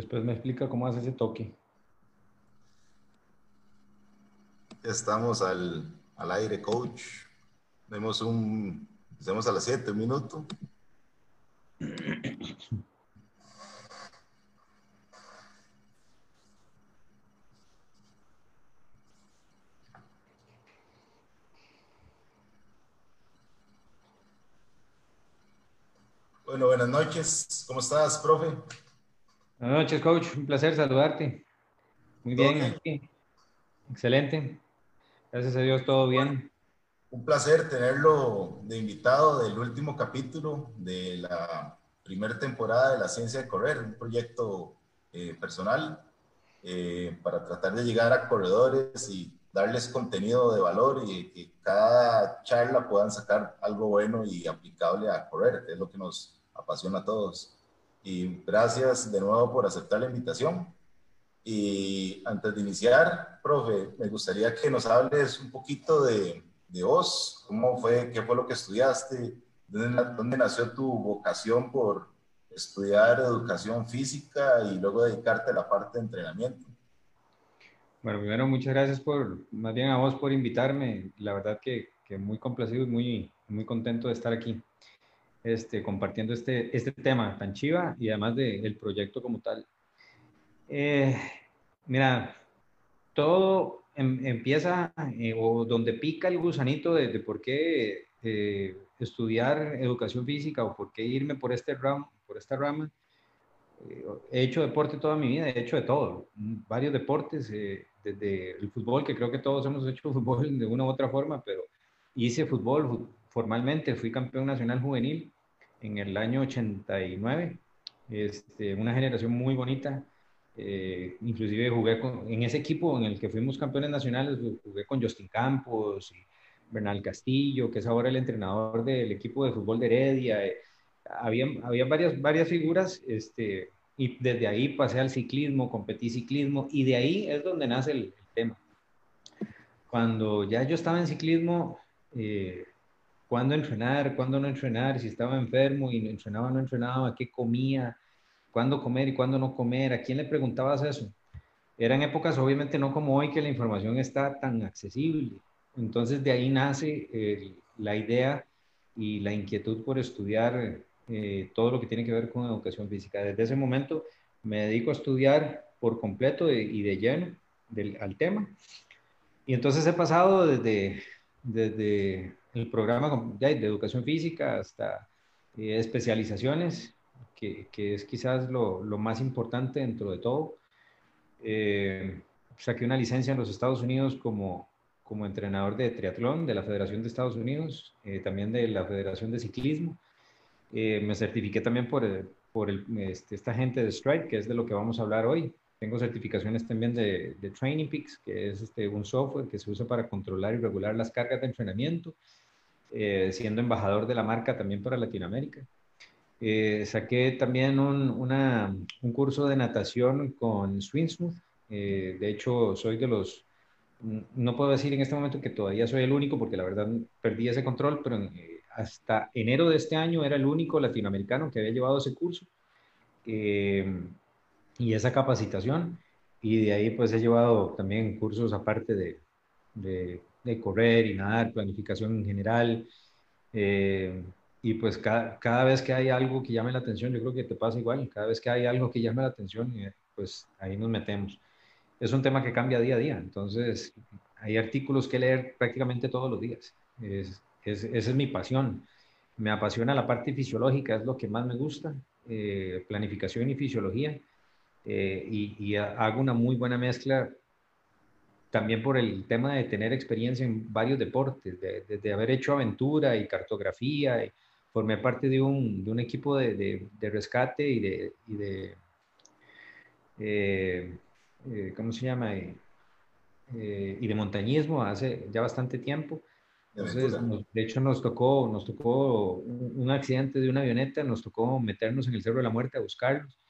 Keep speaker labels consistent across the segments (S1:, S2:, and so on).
S1: Después me explica cómo hace ese toque.
S2: Estamos al, al aire, coach. Tenemos un, estamos a las 7 minutos. Bueno, buenas noches. ¿Cómo estás, profe?
S1: Buenas noches, coach. Un placer saludarte. Muy bien, Excelente. Gracias a Dios, todo bien.
S2: Un placer tenerlo de invitado del último capítulo de la primera temporada de la ciencia de correr, un proyecto eh, personal eh, para tratar de llegar a corredores y darles contenido de valor y que cada charla puedan sacar algo bueno y aplicable a correr, que es lo que nos apasiona a todos. Y gracias de nuevo por aceptar la invitación. Y antes de iniciar, profe, me gustaría que nos hables un poquito de, de vos, cómo fue, qué fue lo que estudiaste, dónde, nació tu vocación por estudiar educación física y luego dedicarte a la parte de entrenamiento.
S1: Bueno, primero muchas gracias por, más bien a vos por invitarme. La verdad que, que muy complacido y muy, muy contento de estar aquí este, compartiendo este, este tema tan chiva y además del proyecto como tal. Eh, mira, todo em, empieza eh, o donde pica el gusanito de, por qué eh, estudiar educación física o por qué irme por, este ram, por esta rama. he hecho deporte toda mi vida, he hecho de todo, varios deportes, desde el fútbol, que creo que todos hemos hecho fútbol de una u otra forma, pero hice fútbol, formalmente fui campeón nacional juvenil en el año 89, este, una generación muy bonita. Eh, inclusive jugué en ese equipo en el que fuimos campeones nacionales, jugué con Justin Campos y Bernal Castillo, que es ahora el entrenador del equipo de fútbol de Heredia. Eh, había, había varias, varias figuras este, y desde ahí pasé al ciclismo, competí ciclismo y de ahí es donde nace el, tema. Cuando ya yo estaba en ciclismo, eh, cuándo entrenar, cuándo no entrenar, si estaba enfermo y entrenaba, no entrenaba, qué comía, cuándo comer y cuándo no comer, a quién le preguntabas eso. Eran épocas obviamente no como hoy que la información está tan accesible. Entonces de ahí nace eh, la idea y la inquietud por estudiar eh, todo lo que tiene que ver con educación física. Desde ese momento me dedico a estudiar por completo y de lleno al tema. Y entonces he pasado desde, desde el programa de educación física hasta eh, especializaciones, que, que, es quizás lo, lo, más importante dentro de todo. Eh, saqué una licencia en los Estados Unidos como, como entrenador de triatlón de la Federación de Estados Unidos, eh, también de la Federación de Ciclismo. me certifiqué también por, por el, este, esta gente de Stride, que es de lo que vamos a hablar hoy. Tengo certificaciones también de, de Training Peaks, que es este, un software que se usa para controlar y regular las cargas de entrenamiento. Eh, siendo embajador de la marca también para Latinoamérica. Eh, saqué también un, un, curso de natación con Swinsmooth. Eh, de hecho, soy de los, no puedo decir en este momento que todavía soy el único, porque la verdad perdí ese control, pero hasta enero de este año era el único latinoamericano que había llevado ese curso y esa capacitación. Y de ahí pues he llevado también cursos aparte de, de de correr y nadar, planificación en general. Eh, y pues cada, cada, vez que hay algo que llame la atención, yo creo que te pasa igual, cada vez que hay algo que llame la atención, eh, pues ahí nos metemos. Es un tema que cambia día a día, entonces hay artículos que leer prácticamente todos los días. Es, esa es mi pasión. Me apasiona la parte fisiológica, es lo que más me gusta, eh, planificación y fisiología. y, hago una muy buena mezcla también por el tema de tener experiencia en varios deportes, de, haber hecho aventura y cartografía, y formé parte de un, de un equipo de, de, rescate y de, y de eh, eh, ¿cómo se llama? Eh, y de montañismo hace ya bastante tiempo. Entonces, de hecho, nos tocó, nos tocó un, accidente de una avioneta, nos tocó meternos en el Cerro de la Muerte a buscarlos.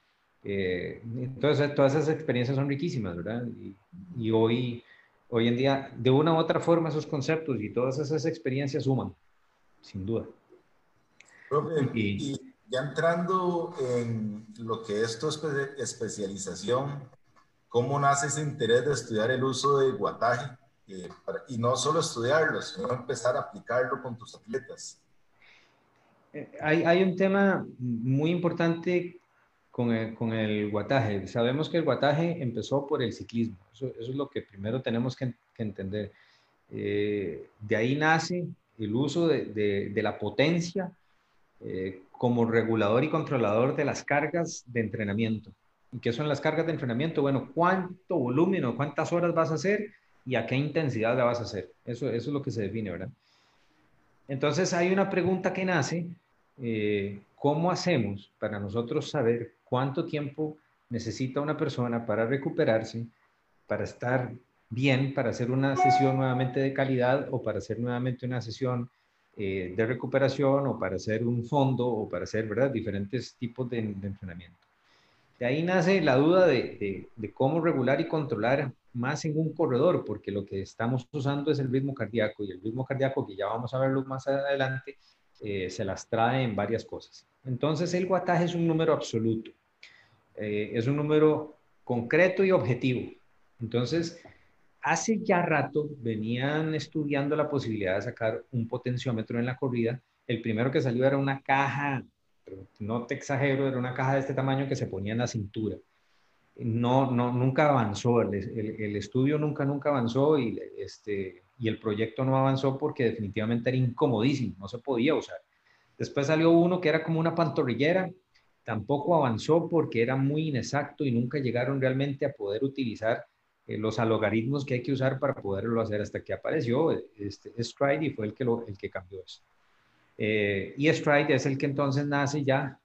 S1: entonces, todas esas experiencias son riquísimas, ¿verdad? Y, y hoy hoy en día, de una u otra forma, esos conceptos y todas esas experiencias suman, sin duda.
S2: Profe, y, ya entrando en lo que es tu especialización, ¿cómo nace ese interés de estudiar el uso del guataje? Eh, y no solo estudiarlo, sino empezar a aplicarlo con tus atletas.
S1: Eh, hay, hay un tema muy importante con el, con el, guataje. Sabemos que el guataje empezó por el ciclismo. Eso, eso es lo que primero tenemos que, que entender. Eh, de ahí nace el uso de, de, de la potencia eh, como regulador y controlador de las cargas de entrenamiento. ¿Y qué son las cargas de entrenamiento? Bueno, ¿cuánto volumen o cuántas horas vas a hacer y a qué intensidad la vas a hacer? Eso, eso es lo que se define, ¿verdad? Entonces hay una pregunta que nace, eh, ¿cómo hacemos para nosotros saber cuánto tiempo necesita una persona para recuperarse, para estar bien, para hacer una sesión nuevamente de calidad o para hacer nuevamente una sesión eh, de recuperación o para hacer un fondo o para hacer ¿verdad? diferentes tipos de, de entrenamiento? De ahí nace la duda de, de, de, cómo regular y controlar más en un corredor, porque lo que estamos usando es el ritmo cardíaco y el ritmo cardíaco, que ya vamos a verlo más adelante, eh, se las trae en varias cosas. Entonces, el guataje es un número absoluto, eh, es un número concreto y objetivo. Entonces, hace ya rato venían estudiando la posibilidad de sacar un potenciómetro en la corrida. El primero que salió era una caja, no te exagero, era una caja de este tamaño que se ponía en la cintura no, no, nunca avanzó, el, el, estudio nunca, nunca avanzó y, este, y el proyecto no avanzó porque definitivamente era incomodísimo, no se podía usar. Después salió uno que era como una pantorrillera, tampoco avanzó porque era muy inexacto y nunca llegaron realmente a poder utilizar eh, los algoritmos que hay que usar para poderlo hacer hasta que apareció este, Stride y fue el que, el que cambió eso. Eh, y Stride es el que entonces nace ya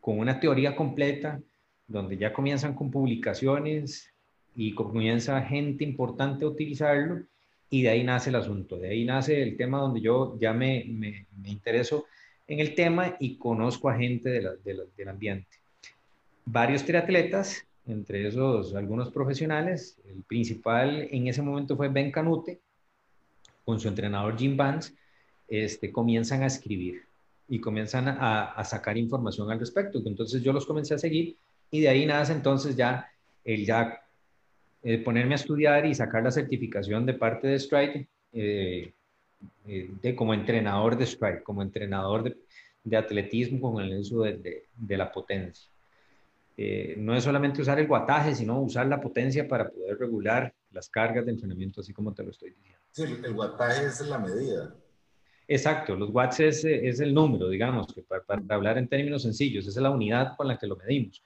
S1: con una teoría completa, donde ya comienzan con publicaciones y comienza gente importante a utilizarlo y de ahí nace el asunto, de ahí nace el tema donde yo ya me, me, me intereso en el tema y conozco a gente de la, de la, del ambiente. Varios triatletas, entre esos algunos profesionales, el principal en ese momento fue Ben Canute, con su entrenador Jim Vance, este, comienzan a escribir y comienzan a, a sacar información al respecto. Entonces yo los comencé a seguir y de ahí nace entonces ya el ya eh, ponerme a estudiar y sacar la certificación de parte de Strike eh, eh, de, como entrenador de Strike, como entrenador de, de atletismo con el uso de, de la potencia. Eh, no es solamente usar el guataje, sino usar la potencia para poder regular las cargas de entrenamiento, así como te lo estoy diciendo.
S2: Sí, el guataje es la medida.
S1: Exacto, los watts es, es el número, digamos, que para, para, hablar en términos sencillos, es la unidad con la que lo medimos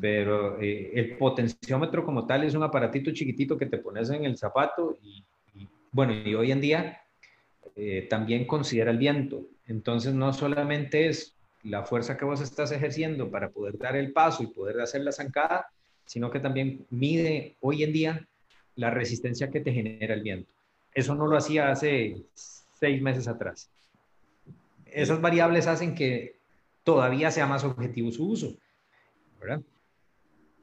S1: pero eh, el potenciómetro como tal es un aparatito chiquitito que te pones en el zapato y, y bueno, y hoy en día eh, también considera el viento. Entonces no solamente es la fuerza que vos estás ejerciendo para poder dar el paso y poder hacer la zancada, sino que también mide hoy en día la resistencia que te genera el viento. Eso no lo hacía hace seis meses atrás. Esas variables hacen que todavía sea más objetivo su uso. ¿verdad?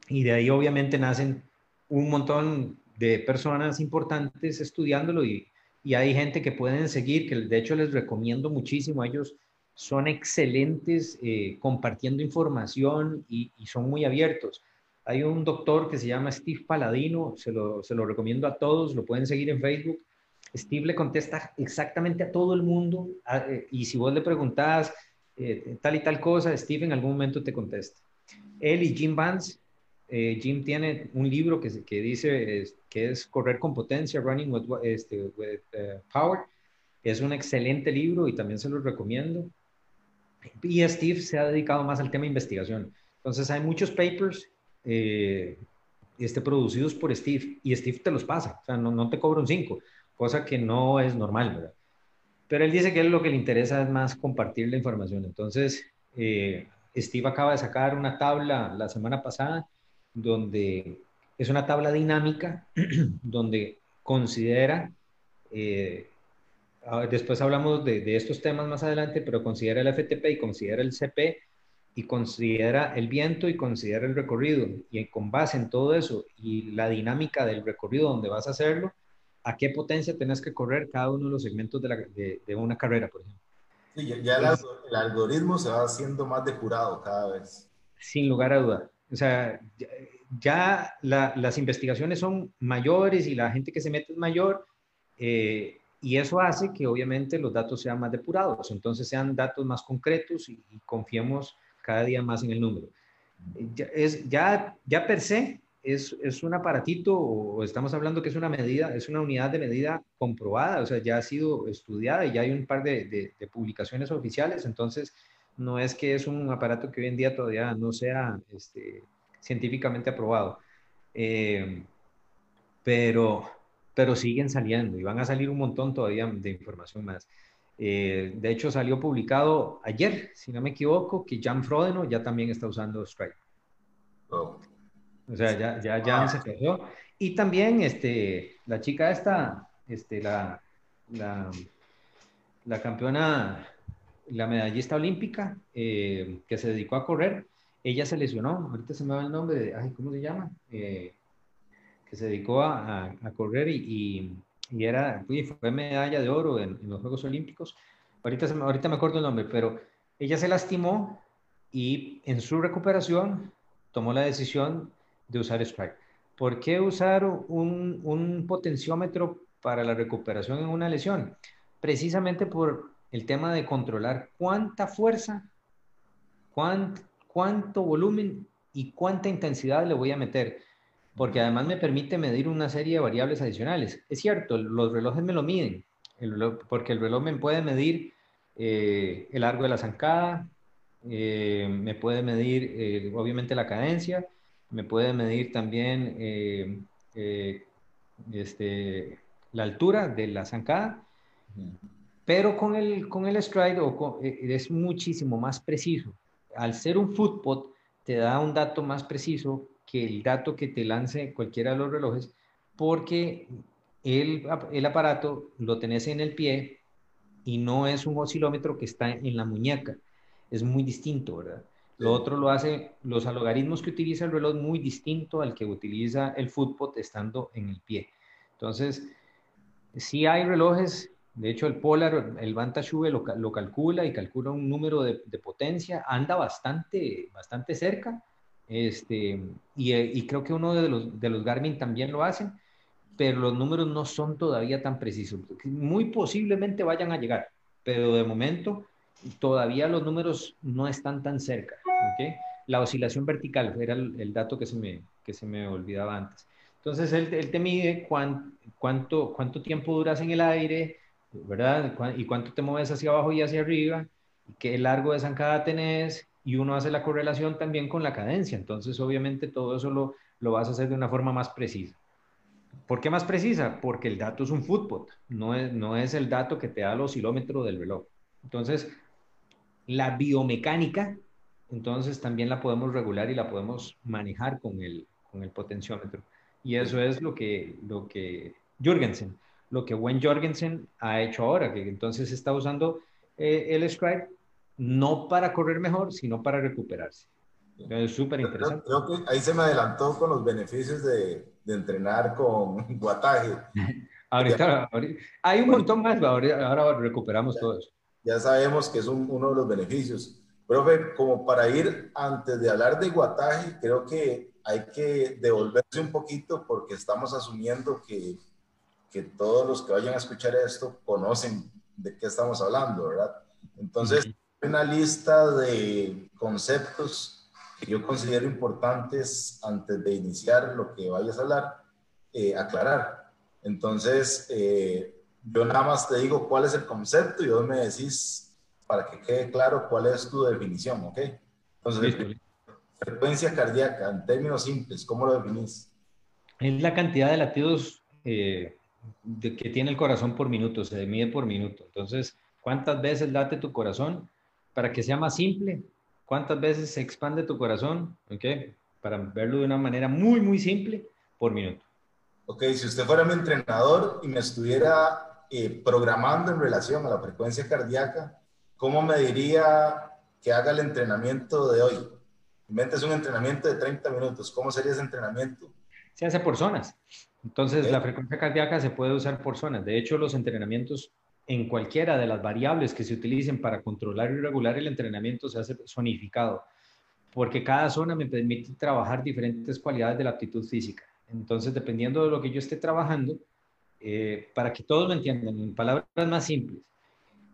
S1: Y de ahí obviamente nacen un montón de personas importantes estudiándolo y, y hay gente que pueden seguir, que de hecho les recomiendo muchísimo. Ellos son excelentes eh, compartiendo información y, son muy abiertos. Hay un doctor que se llama Steve Paladino, se lo, se lo recomiendo a todos, lo pueden seguir en Facebook. Steve le contesta exactamente a todo el mundo eh, y si vos le preguntás eh, tal y tal cosa, Steve en algún momento te contesta. Él y Jim Vance eh, Jim tiene un libro que, dice que es Correr con Potencia, Running with, este, uh, Power. Es un excelente libro y también se lo recomiendo. Y Steve se ha dedicado más al tema de investigación. Entonces hay muchos papers eh, este, producidos por Steve y Steve te los pasa, o sea, no, te cobra un 5, cosa que no es normal. Pero él dice que lo que le interesa es más compartir la información. Entonces, eh, Steve acaba de sacar una tabla la semana pasada donde es una tabla dinámica donde considera, eh, después hablamos de, de, estos temas más adelante, pero considera el FTP y considera el CP y considera el viento y considera el recorrido. Y con base en todo eso y la dinámica del recorrido donde vas a hacerlo, a qué potencia tenés que correr cada uno de los segmentos de, la, de, de una carrera, por ejemplo.
S2: Sí, ya, el, algoritmo se va haciendo más depurado cada vez.
S1: Sin lugar a duda. O sea, ya, las investigaciones son mayores y la gente que se mete es mayor. Eh, y eso hace que obviamente los datos sean más depurados, entonces sean datos más concretos y, confiemos cada día más en el número. Ya, es, ya, ya per se es, es, un aparatito o estamos hablando que es una medida, es una unidad de medida comprobada, o sea, ya ha sido estudiada y ya hay un par de, de, publicaciones oficiales, entonces no es que es un aparato que hoy en día todavía no sea este, científicamente aprobado. Eh, pero, pero siguen saliendo y van a salir un montón todavía de información más. Eh, de hecho, salió publicado ayer, si no me equivoco, que Jan Frodeno ya también está usando Stripe. Oh. O sea, ya, ya Jan se perdió. Y también este, la chica esta, este, la, la, la campeona, la medallista olímpica, eh, que se dedicó a correr, ella se lesionó, ahorita se me va el nombre, de, ay, ¿cómo se llama? Eh, que se dedicó a, correr y, y, era, fue medalla de oro en, los Juegos Olímpicos. Ahorita, ahorita me acuerdo el nombre, pero ella se lastimó y en su recuperación tomó la decisión de usar Strike. ¿Por qué usar un, un potenciómetro para la recuperación en una lesión? Precisamente por el tema de controlar cuánta fuerza, cuánto volumen y cuánta intensidad le voy a meter porque además me permite medir una serie de variables adicionales. Es cierto, los relojes me lo miden, porque el reloj me puede medir eh, el largo de la zancada, eh, me puede medir eh, obviamente la cadencia, me puede medir también este, la altura de la zancada, pero con el, con el stride es muchísimo más preciso. Al ser un footpot, te da un dato más preciso que el dato que te lance cualquiera de los relojes, porque el, el aparato lo tenés en el pie y no es un oscilómetro que está en la muñeca. Es muy distinto, ¿verdad? Lo otro lo hace, los logaritmos que utiliza el reloj muy distinto al que utiliza el footpot estando en el pie. Entonces, si hay relojes, de hecho el Polar, el Vantage V lo, calcula y calcula un número de, potencia, anda bastante, bastante cerca, este, y, creo que uno de los, de los Garmin también lo hacen, pero los números no son todavía tan precisos. Muy posiblemente vayan a llegar, pero de momento todavía los números no están tan cerca. La oscilación vertical era el, dato que se, me, que se me olvidaba antes. Entonces, él, te mide cuánto, cuánto tiempo duras en el aire, ¿verdad? Y cuánto te mueves hacia abajo y hacia arriba, qué largo de zancada tenés, y uno hace la correlación también con la cadencia. Entonces, obviamente, todo eso lo, lo vas a hacer de una forma más precisa. ¿Por qué más precisa? Porque el dato es un footpot, no es, no es el dato que te da el oscilómetro del reloj. Entonces, la biomecánica, entonces también la podemos regular y la podemos manejar con el, con el potenciómetro. Y eso es lo que, lo que Jorgensen, lo que Wen Jorgensen ha hecho ahora, que entonces está usando eh, el Scribe no para correr mejor, sino para recuperarse. Es súper interesante.
S2: Creo, que ahí se me adelantó con los beneficios de, de entrenar con guataje.
S1: ahorita, hay un montón más, ahora, ahora recuperamos todo eso.
S2: Ya sabemos que es uno de los beneficios. Profe, como para ir antes de hablar de guataje, creo que hay que devolverse un poquito porque estamos asumiendo que, que todos los que vayan a escuchar esto conocen de qué estamos hablando, ¿verdad? Entonces, una lista de conceptos que yo considero importantes antes de iniciar lo que vayas a hablar, eh, aclarar. Entonces, eh, yo nada más te digo cuál es el concepto y vos me decís para que quede claro cuál es tu definición, ¿ok? Entonces, frecuencia cardíaca, en términos simples, ¿cómo lo definís?
S1: Es la cantidad de latidos eh, de que tiene el corazón por minuto, se mide por minuto. Entonces, ¿cuántas veces late tu corazón? para que sea más simple, ¿cuántas veces se expande tu corazón? ¿Ok? Para verlo de una manera muy, muy simple por minuto.
S2: Ok, si usted fuera mi entrenador y me estuviera eh, programando en relación a la frecuencia cardíaca, ¿cómo me diría que haga el entrenamiento de hoy? es un entrenamiento de 30 minutos. ¿Cómo sería ese entrenamiento?
S1: Se hace por zonas. Entonces, la frecuencia cardíaca se puede usar por zonas. De hecho, los entrenamientos en cualquiera de las variables que se utilicen para controlar y regular el entrenamiento se hace zonificado, porque cada zona me permite trabajar diferentes cualidades de la aptitud física. Entonces, dependiendo de lo que yo esté trabajando, eh, para que todos lo entiendan, en palabras más simples,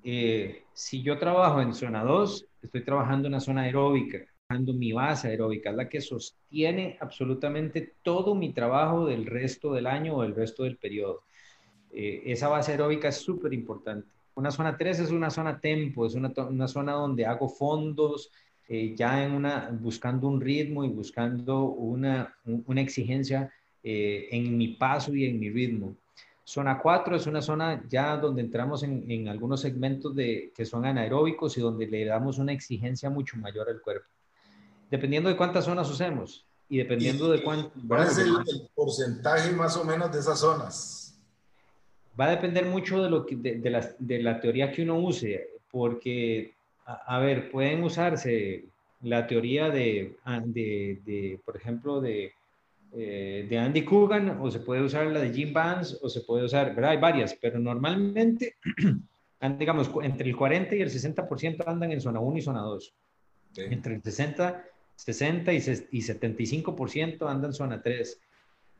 S1: eh, si yo trabajo en zona 2, estoy trabajando en una zona aeróbica, mi base aeróbica, es la que sostiene absolutamente todo mi trabajo del resto del año o del resto del periodo. Eh, esa base aeróbica es súper importante. Una zona 3 es una zona tempo, es una, una zona donde hago fondos, ya en una, buscando un ritmo y buscando una, una exigencia en mi paso y en mi ritmo. Zona 4 es una zona ya donde entramos en, algunos segmentos de, que son anaeróbicos y donde le damos una exigencia mucho mayor al cuerpo. Dependiendo de cuántas zonas usemos y dependiendo de cuánto...
S2: ¿Cuál es el, porcentaje más o menos de esas zonas?
S1: Va a depender mucho de, lo que, de, la, de la, teoría que uno use, porque, a, ver, pueden usarse la teoría de, de por ejemplo, de eh, de Andy Coogan o se puede usar la de Jim Vance o se puede usar, ¿verdad? Hay varias, pero normalmente, digamos, entre el 40 y el 60% andan en zona 1 y zona 2. Entre el 60, 60 y, y 75% andan en zona 3.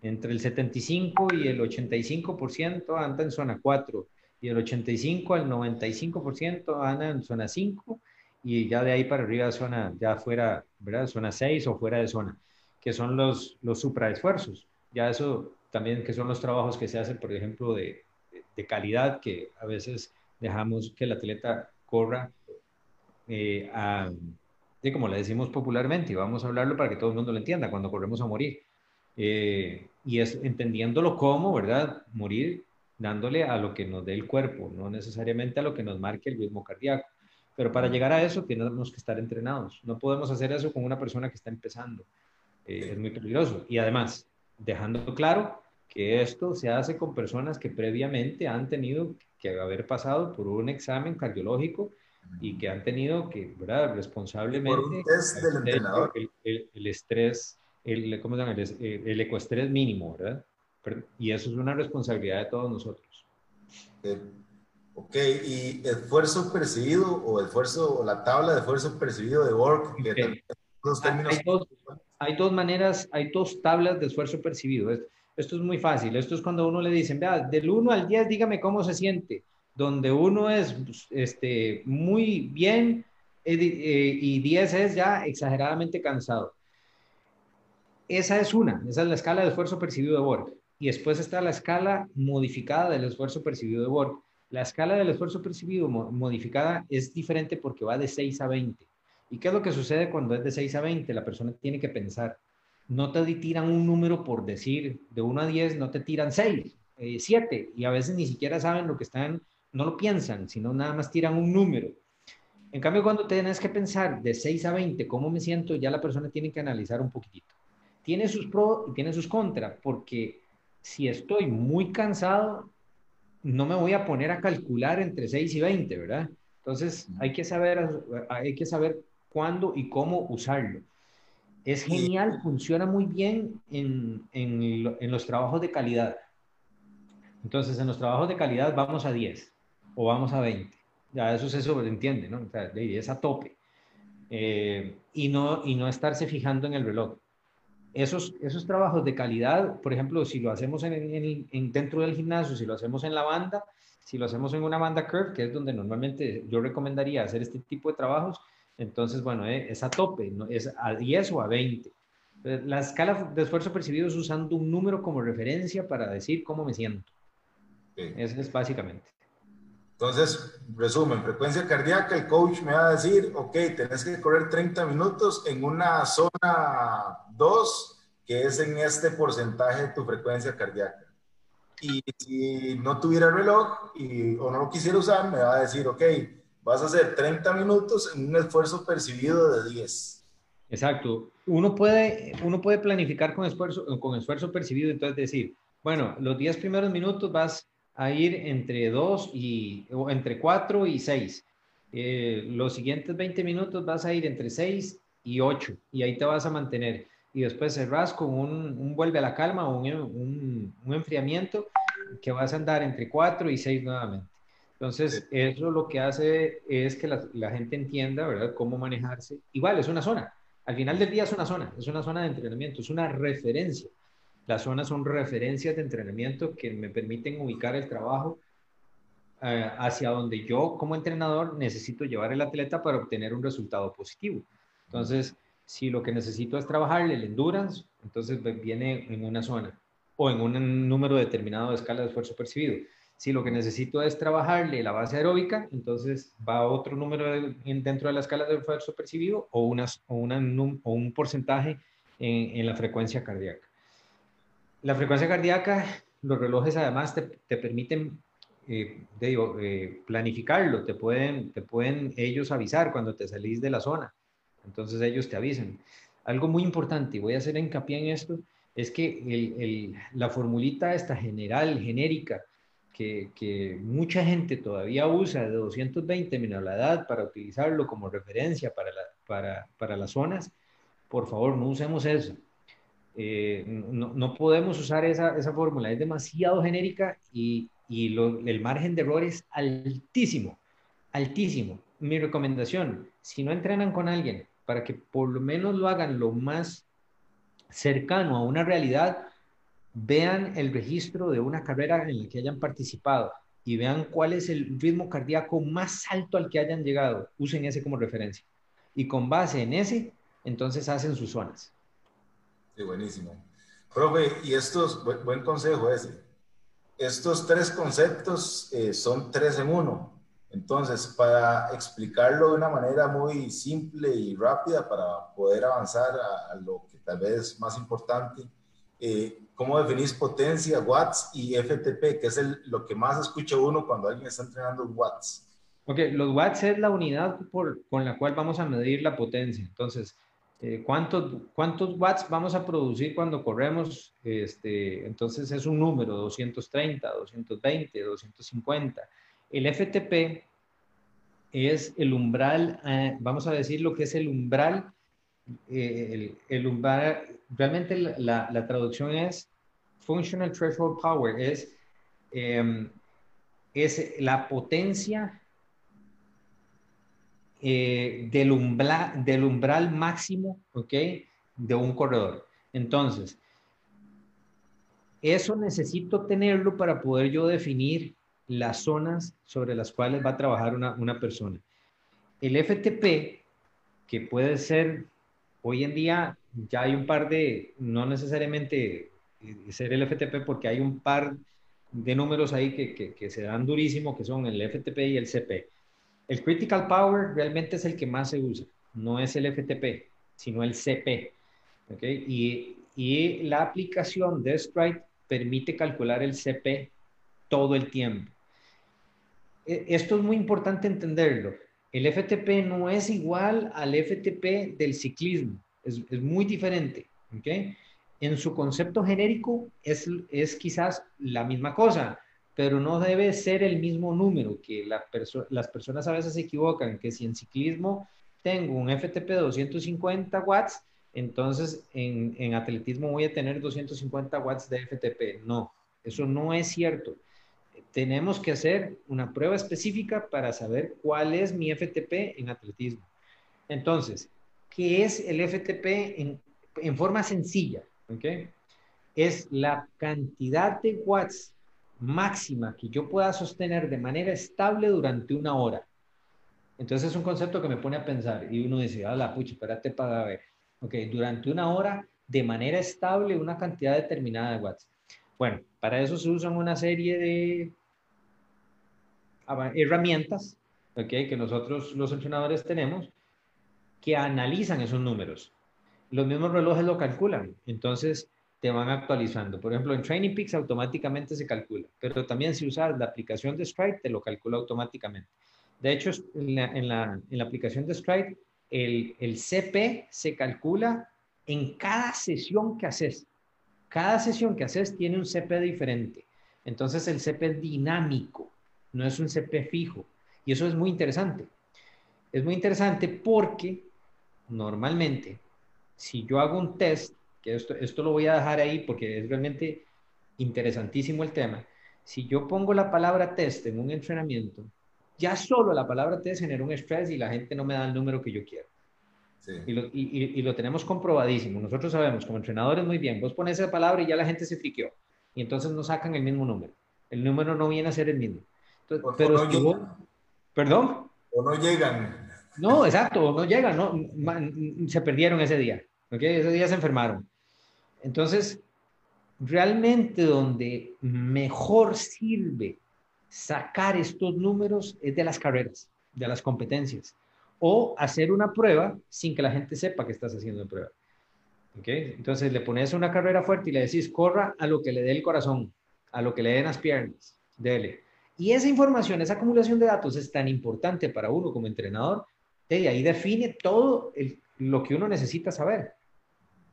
S1: Entre el 75 y el 85% andan en zona 4. Y el 85 al 95% andan en zona 5. Y ya de ahí para arriba, zona, ya fuera, ¿verdad? Zona 6 o fuera de zona que son los, los supraesfuerzos. Ya eso también que son los trabajos que se hacen, por ejemplo, de, de calidad, que a veces dejamos que el atleta corra eh, a, como le decimos popularmente, y vamos a hablarlo para que todo el mundo lo entienda, cuando corremos a morir. Eh, y es entendiéndolo como, ¿verdad? Morir dándole a lo que nos dé el cuerpo, no necesariamente a lo que nos marque el ritmo cardíaco. Pero para llegar a eso tenemos que estar entrenados. No podemos hacer eso con una persona que está empezando. Eh, es muy peligroso. Y además, dejando claro que esto se hace con personas que previamente han tenido que haber pasado por un examen cardiológico y que han tenido que, ¿verdad? Responsablemente... El, estrés, el, ¿cómo se llama? El, ecoestrés mínimo, ¿verdad? Y eso es una responsabilidad de todos nosotros.
S2: Eh, ok, y esfuerzo percibido o esfuerzo, o la tabla de esfuerzo percibido de work,
S1: los términos hay dos maneras, hay dos tablas de esfuerzo percibido. Esto es muy fácil. Esto es cuando uno le dicen, vea, del 1 al 10, dígame cómo se siente. Donde uno es pues, este, muy bien eh, y 10 es ya exageradamente cansado. Esa es una, esa es la escala de esfuerzo percibido de Borg. Y después está la escala modificada del esfuerzo percibido de Borg. La escala del esfuerzo percibido modificada es diferente porque va de 6 a 20. ¿Y qué es lo que sucede cuando es de 6 a 20? La persona tiene que pensar. No te tiran un número por decir de 1 a 10, no te tiran 6, 7, eh, y a veces ni siquiera saben lo que están, no lo piensan, sino nada más tiran un número. En cambio, cuando tienes que pensar de 6 a 20, cómo me siento, ya la persona tiene que analizar un poquitito. Tiene sus pros y tiene sus contras, porque si estoy muy cansado, no me voy a poner a calcular entre 6 y 20, ¿verdad? Entonces, hay que saber, hay que saber cuándo y cómo usarlo. Es genial, funciona muy bien en, en, los trabajos de calidad. Entonces, en los trabajos de calidad vamos a 10 o vamos a 20. Ya eso se sobreentiende, ¿no? O sea, 10 a tope. Eh, y, no, y no estarse fijando en el reloj. Esos, esos trabajos de calidad, por ejemplo, si lo hacemos en, en, dentro del gimnasio, si lo hacemos en la banda, si lo hacemos en una banda curve, que es donde normalmente yo recomendaría hacer este tipo de trabajos, entonces, bueno, eh, es a tope, ¿no? es a 10 o a 20. La escala de esfuerzo percibido es usando un número como referencia para decir cómo me siento. Eso es básicamente.
S2: Entonces, resumen, frecuencia cardíaca, el coach me va a decir, ok, tenés que correr 30 minutos en una zona 2, que es en este porcentaje de tu frecuencia cardíaca. Y si no tuviera reloj y, o no lo quisiera usar, me va a decir, ok, vas a hacer 30 minutos en un esfuerzo percibido de 10.
S1: Exacto. Uno puede, uno puede planificar con esfuerzo, con esfuerzo percibido, entonces decir, bueno, los 10 primeros minutos vas a ir entre 2 y, o entre 4 y 6. Eh, los siguientes 20 minutos vas a ir entre 6 y 8 y ahí te vas a mantener. Y después cerras con un, un vuelve a la calma o un, un, un enfriamiento que vas a andar entre 4 y 6 nuevamente. Entonces, eso lo que hace es que la, la, gente entienda, ¿verdad?, cómo manejarse. Igual, es una zona. Al final del día es una zona, es una zona de entrenamiento, es una referencia. Las zonas son referencias de entrenamiento que me permiten ubicar el trabajo eh, hacia donde yo como entrenador necesito llevar el atleta para obtener un resultado positivo. Entonces, si lo que necesito es trabajarle el endurance, entonces viene en una zona o en un número determinado de escala de esfuerzo percibido. Si lo que necesito es trabajarle la base aeróbica, entonces va a otro número dentro de la escala de esfuerzo percibido o, un porcentaje en, la frecuencia cardíaca. La frecuencia cardíaca, los relojes además te, te permiten eh, digo, eh, planificarlo, te pueden, te pueden ellos avisar cuando te salís de la zona, entonces ellos te avisan. Algo muy importante, y voy a hacer hincapié en esto, es que la formulita esta general, genérica, que, mucha gente todavía usa de 220 menos la edad para utilizarlo como referencia para las zonas, por favor, no usemos eso. Eh, no, podemos usar esa, fórmula, es demasiado genérica y, y el margen de error es altísimo, altísimo. Mi recomendación, si no entrenan con alguien, para que por lo menos lo hagan lo más cercano a una realidad, vean el registro de una carrera en la que hayan participado y vean cuál es el ritmo cardíaco más alto al que hayan llegado. Usen ese como referencia. Y con base en ese, entonces hacen sus zonas.
S2: Sí, buenísimo. Profe, y esto es buen consejo ese estos tres conceptos eh, son tres en uno. Entonces, para explicarlo de una manera muy simple y rápida, para poder avanzar a, lo que tal vez es más importante, eh, ¿cómo definís potencia, watts y FTP, que es lo que más escucha uno cuando alguien está entrenando watts?
S1: Ok, los watts es la unidad por, con la cual vamos a medir la potencia. Entonces, eh, ¿cuántos, ¿cuántos watts vamos a producir cuando corremos? Este, entonces es un número, 230, 220, 250. El FTP es el umbral, eh, vamos a decir lo que es el umbral, eh, el, umbral, realmente la, la, traducción es Functional Threshold Power, es, em, es la potencia eh, del, umbral, del umbral máximo, ¿ok? De un corredor. Entonces, eso necesito tenerlo para poder yo definir las zonas sobre las cuales va a trabajar una, una persona. El FTP, que puede ser, hoy en día ya hay un par de, no necesariamente eh, ser el FTP, porque hay un par de números ahí que, que, que se dan durísimo, que son el FTP y el CP. El critical power realmente es el que más se usa, no es el FTP, sino el CP. Y, la aplicación de Stride permite calcular el CP todo el tiempo. E, esto es muy importante entenderlo. El FTP no es igual al FTP del ciclismo, es, muy diferente. En su concepto genérico es, es quizás la misma cosa, pero no debe ser el mismo número, que las personas a veces se equivocan, que si en ciclismo tengo un FTP de 250 watts, entonces en, en, atletismo voy a tener 250 watts de FTP. No, eso no es cierto. Tenemos que hacer una prueba específica para saber cuál es mi FTP en atletismo. Entonces, ¿qué es el FTP en, en forma sencilla? ¿okay? Es la cantidad de watts máxima que yo pueda sostener de manera estable durante una hora. Entonces es un concepto que me pone a pensar y uno dice, la pucha, espérate para ver. Ok, durante una hora de manera estable una cantidad determinada de watts. Bueno, para eso se usan una serie de herramientas, ok, que nosotros los entrenadores tenemos, que analizan esos números. Los mismos relojes lo calculan. Entonces, te van actualizando. Por ejemplo, en Training Peaks automáticamente se calcula, pero también si usas la aplicación de Stride, te lo calcula automáticamente. De hecho, en la, en la, en la aplicación de Stride, el, el, CP se calcula en cada sesión que haces. Cada sesión que haces tiene un CP diferente. Entonces, el CP es dinámico, no es un CP fijo. Y eso es muy interesante. Es muy interesante porque normalmente, si yo hago un test esto, esto lo voy a dejar ahí porque es realmente interesantísimo el tema. si yo pongo la palabra test en un entrenamiento, ya solo la palabra test genera un estrés y la gente no me da el número que yo quiero. Y, lo, y, lo, tenemos comprobadísimo. Nosotros sabemos como entrenadores muy bien, vos pones esa palabra y ya la gente se friqueó. Y entonces no sacan el mismo número. El número no viene a ser el mismo. pero no ¿Perdón?
S2: O no llegan.
S1: No, exacto, no llegan, no, se perdieron ese día. ¿okay? Ese día se enfermaron. Entonces, realmente donde mejor sirve sacar estos números es de las carreras, de las competencias, o hacer una prueba sin que la gente sepa que estás haciendo una prueba. ¿Okay? Entonces le pones una carrera fuerte y le decís, corra a lo que le dé el corazón, a lo que le den las piernas, dele. Y esa información, esa acumulación de datos es tan importante para uno como entrenador, y ahí define todo lo que uno necesita saber.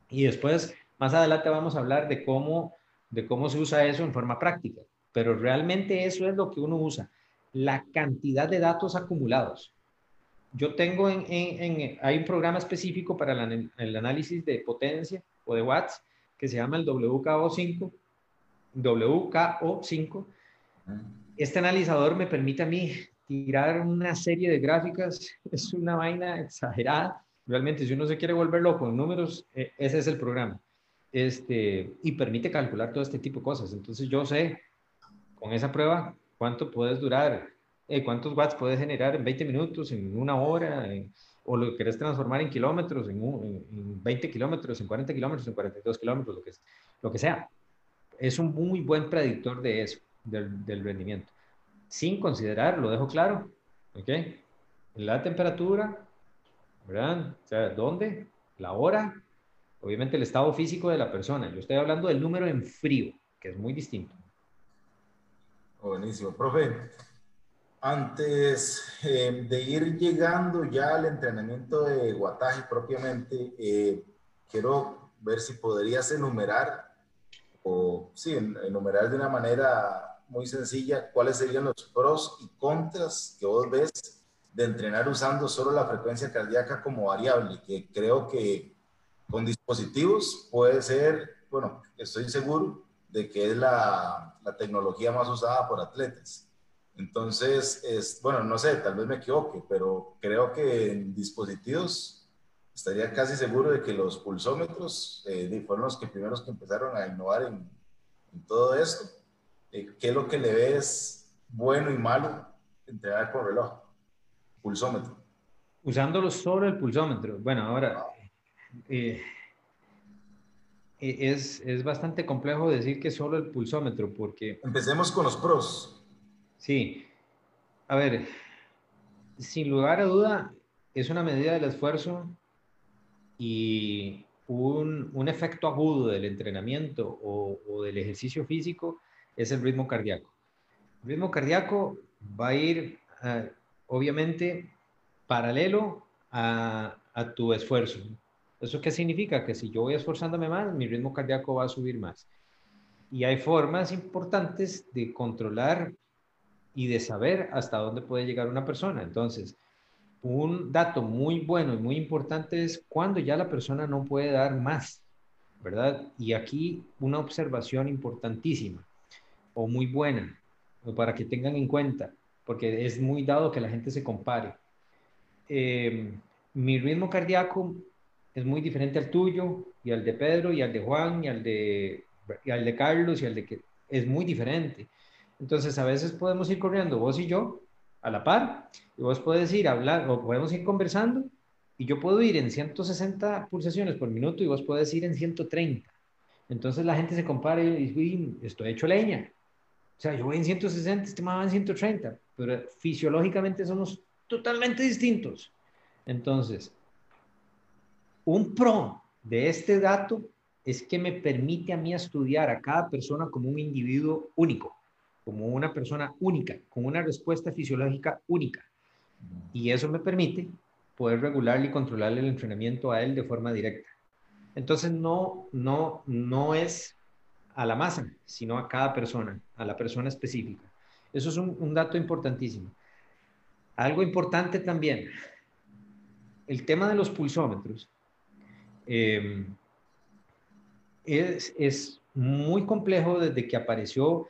S1: Y después, más adelante vamos a hablar de cómo, de cómo se usa eso en forma práctica pero realmente eso es lo que uno usa, la cantidad de datos acumulados. Yo tengo en, en, hay un programa específico para el análisis de potencia o de watts que se llama el WKO5, WKO5. Este analizador me permite a mí tirar una serie de gráficas, es una vaina exagerada. Realmente, si uno se quiere volver loco en números, e, ese es el programa. Este, y permite calcular todo este tipo de cosas. Entonces, yo sé con esa prueba, ¿cuánto puedes durar? Eh, ¿Cuántos watts puedes generar en 20 minutos, en una hora? o lo querés transformar en kilómetros, en, 20 kilómetros, en 40 kilómetros, en 42 kilómetros, lo que, lo que sea. Es un muy buen predictor de eso, del, del rendimiento. Sin considerar, lo dejo claro, ¿ok? La temperatura, ¿verdad? O sea, ¿dónde? La hora, obviamente el estado físico de la persona. Yo estoy hablando del número en frío, que es muy distinto.
S2: Buenísimo, profe. Antes eh, de ir llegando ya al entrenamiento de guataje propiamente, eh, quiero ver si podrías enumerar, o sí, enumerar de una manera muy sencilla, cuáles serían los pros y contras que vos ves de entrenar usando solo la frecuencia cardíaca como variable, que creo que con dispositivos puede ser, bueno, estoy seguro de que es la, la tecnología más usada por atletas. Entonces, es, bueno, no sé, tal vez me equivoque, pero creo que en dispositivos estaría casi seguro de que los pulsómetros eh, fueron los que primeros que empezaron a innovar en, todo esto. Eh, ¿Qué es lo que le ves bueno y malo entrenar con reloj? Pulsómetro.
S1: Usándolo solo el pulsómetro. Bueno, ahora, eh, e, es, es, bastante complejo decir que solo el pulsómetro, porque...
S2: Empecemos con los pros.
S1: Sí. A ver, sin lugar a duda, es una medida del esfuerzo y un, un efecto agudo del entrenamiento o, o, del ejercicio físico es el ritmo cardíaco. El ritmo cardíaco va a ir, uh, obviamente, paralelo a, a tu esfuerzo. ¿Eso qué significa? Que si yo voy esforzándome más, mi ritmo cardíaco va a subir más. Y hay formas importantes de controlar y de saber hasta dónde puede llegar una persona. Entonces, un dato muy bueno y muy importante es cuando ya la persona no puede dar más, ¿verdad? Y aquí una observación importantísima o muy buena, para que tengan en cuenta, porque es muy dado que la gente se compare. Eh, mi ritmo cardíaco es muy diferente al tuyo y al de Pedro y al de Juan y al de, y al de Carlos y al de que es muy diferente. Entonces a veces podemos ir corriendo vos y yo a la par y vos puedes ir a hablar o podemos ir conversando y yo puedo ir en 160 pulsaciones por minuto y vos puedes ir en 130. Entonces la gente se compara y dice, estoy hecho leña. O sea, yo voy en 160, este va en 130, pero fisiológicamente somos totalmente distintos. Entonces, un pro de este dato es que me permite a mí estudiar a cada persona como un individuo único, como una persona única, con una respuesta fisiológica única. Y eso me permite poder regularle y controlarle el entrenamiento a él de forma directa. Entonces no, no, no es a la masa, sino a cada persona, a la persona específica. Eso es un, un dato importantísimo. Algo importante también, el tema de los pulsómetros Em, es, es, muy complejo desde que apareció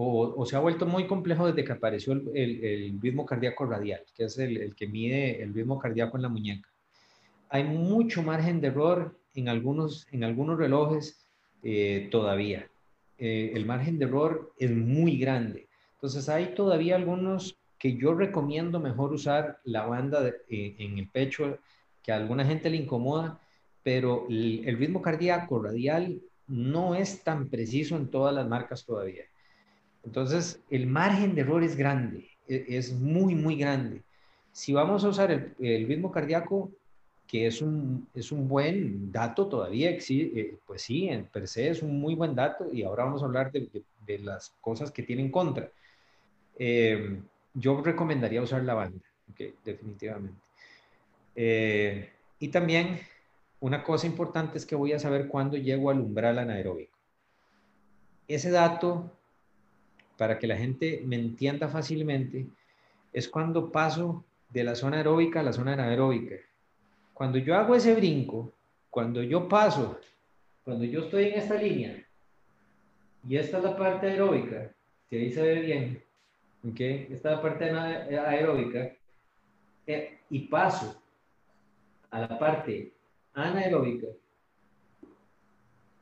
S1: o, se ha vuelto muy complejo desde que apareció el, el, ritmo cardíaco radial, que es el, que mide el ritmo cardíaco en la muñeca. Hay mucho margen de error en algunos, en algunos relojes eh, todavía. Eh, el margen de error es muy grande. Entonces hay todavía algunos que yo recomiendo mejor usar la banda eh, en el pecho, que a alguna gente le incomoda, pero el, ritmo cardíaco radial no es tan preciso en todas las marcas todavía. Entonces, el margen de error es grande, e, es, muy, muy grande. Si vamos a usar el, ritmo cardíaco, que es un, es un buen dato todavía, eh, pues sí, en per se es un muy buen dato y ahora vamos a hablar de, las cosas que tienen contra. Eh, yo recomendaría usar la banda, definitivamente. Eh, y también una cosa importante es que voy a saber cuándo llego al umbral anaeróbico. Ese dato, para que la gente me entienda fácilmente, es cuando paso de la zona aeróbica a la zona anaeróbica. Cuando yo hago ese brinco, cuando yo paso, cuando yo estoy en esta línea, y esta es la parte aeróbica, si ahí se ve bien, ¿okay? esta es la parte aeróbica, eh, y paso a la parte anaeróbica,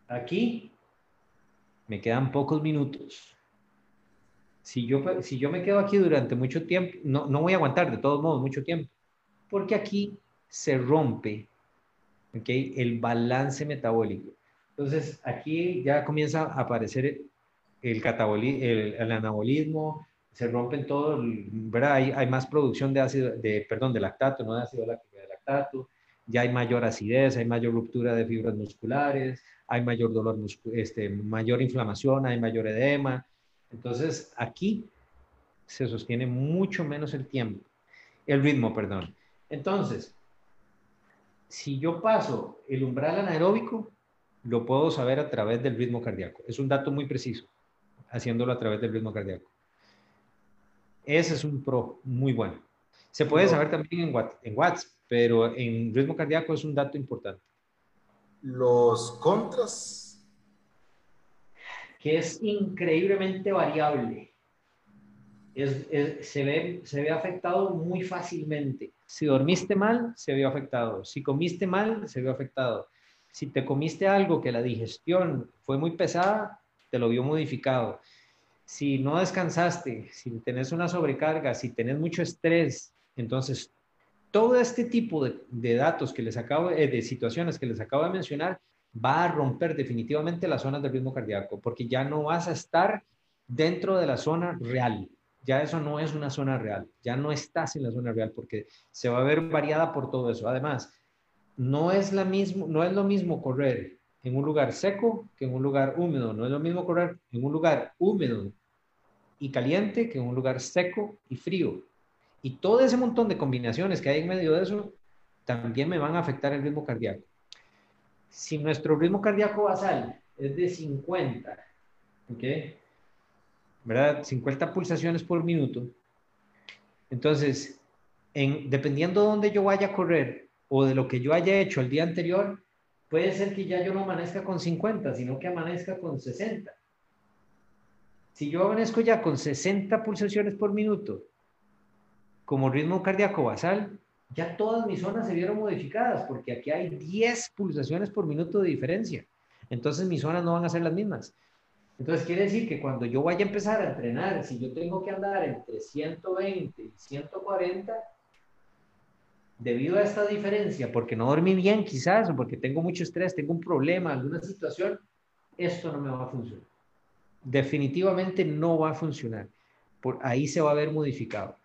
S1: aquí me quedan pocos minutos. Si yo, si yo me quedo aquí durante mucho tiempo, no, no voy a aguantar de todos modos mucho tiempo, porque aquí se rompe ¿okay? el balance metabólico. Entonces, aquí ya comienza a aparecer el, el, el anabolismo, se rompen todo, ¿verdad? Hay, hay, más producción de ácido, de, perdón, de lactato, no de ácido láctico, de lactato, ya hay mayor acidez, hay mayor ruptura de fibras musculares, hay mayor dolor, este, mayor inflamación, hay mayor edema. Entonces, aquí se sostiene mucho menos el tiempo, el ritmo, perdón. Entonces, si yo paso el umbral anaeróbico, lo puedo saber a través del ritmo cardíaco. Es un dato muy preciso, haciéndolo a través del ritmo cardíaco. Ese es un pro muy bueno. Se puede saber también en, en watts, pero en ritmo cardíaco es un dato importante.
S2: Los contras.
S1: Que es increíblemente variable. se, ve, se ve afectado muy fácilmente. Si dormiste mal, se vio afectado. Si comiste mal, se vio afectado. Si te comiste algo que la digestión fue muy pesada, te lo vio modificado. Si no descansaste, si tenés una sobrecarga, si tenés mucho estrés, entonces todo este tipo de, datos que les acabo, eh, de situaciones que les acabo de mencionar, va a romper definitivamente las zonas del ritmo cardíaco, porque ya no vas a estar dentro de la zona real. Ya eso no es una zona real, ya no estás en la zona real porque se va a ver variada por todo eso. Además, no es, la mismo, no es lo mismo correr en un lugar seco que en un lugar húmedo. No es lo mismo correr en un lugar húmedo y caliente que en un lugar seco y frío. Y todo ese montón de combinaciones que hay en medio de eso también me van a afectar el ritmo cardíaco. Si nuestro ritmo cardíaco basal es de 50, ¿ok? ¿Verdad? 50 pulsaciones por minuto. Entonces, en, dependiendo de dónde yo vaya a correr o de lo que yo haya hecho el día anterior, puede ser que ya yo no amanezca con 50, sino que amanezca con 60. Si yo amanezco ya con 60 pulsaciones por minuto como ritmo cardíaco basal, ya todas mis zonas se vieron modificadas, porque aquí hay 10 pulsaciones por minuto de diferencia. Entonces mis zonas no van a ser las mismas. Entonces quiere decir que cuando yo vaya a empezar a entrenar, si yo tengo que andar entre 120 y 140, debido a esta diferencia, porque no dormí bien quizás, o porque tengo mucho estrés, tengo un problema, alguna situación, esto no me va a funcionar. Definitivamente no va a funcionar. Por ahí se va a ver modificado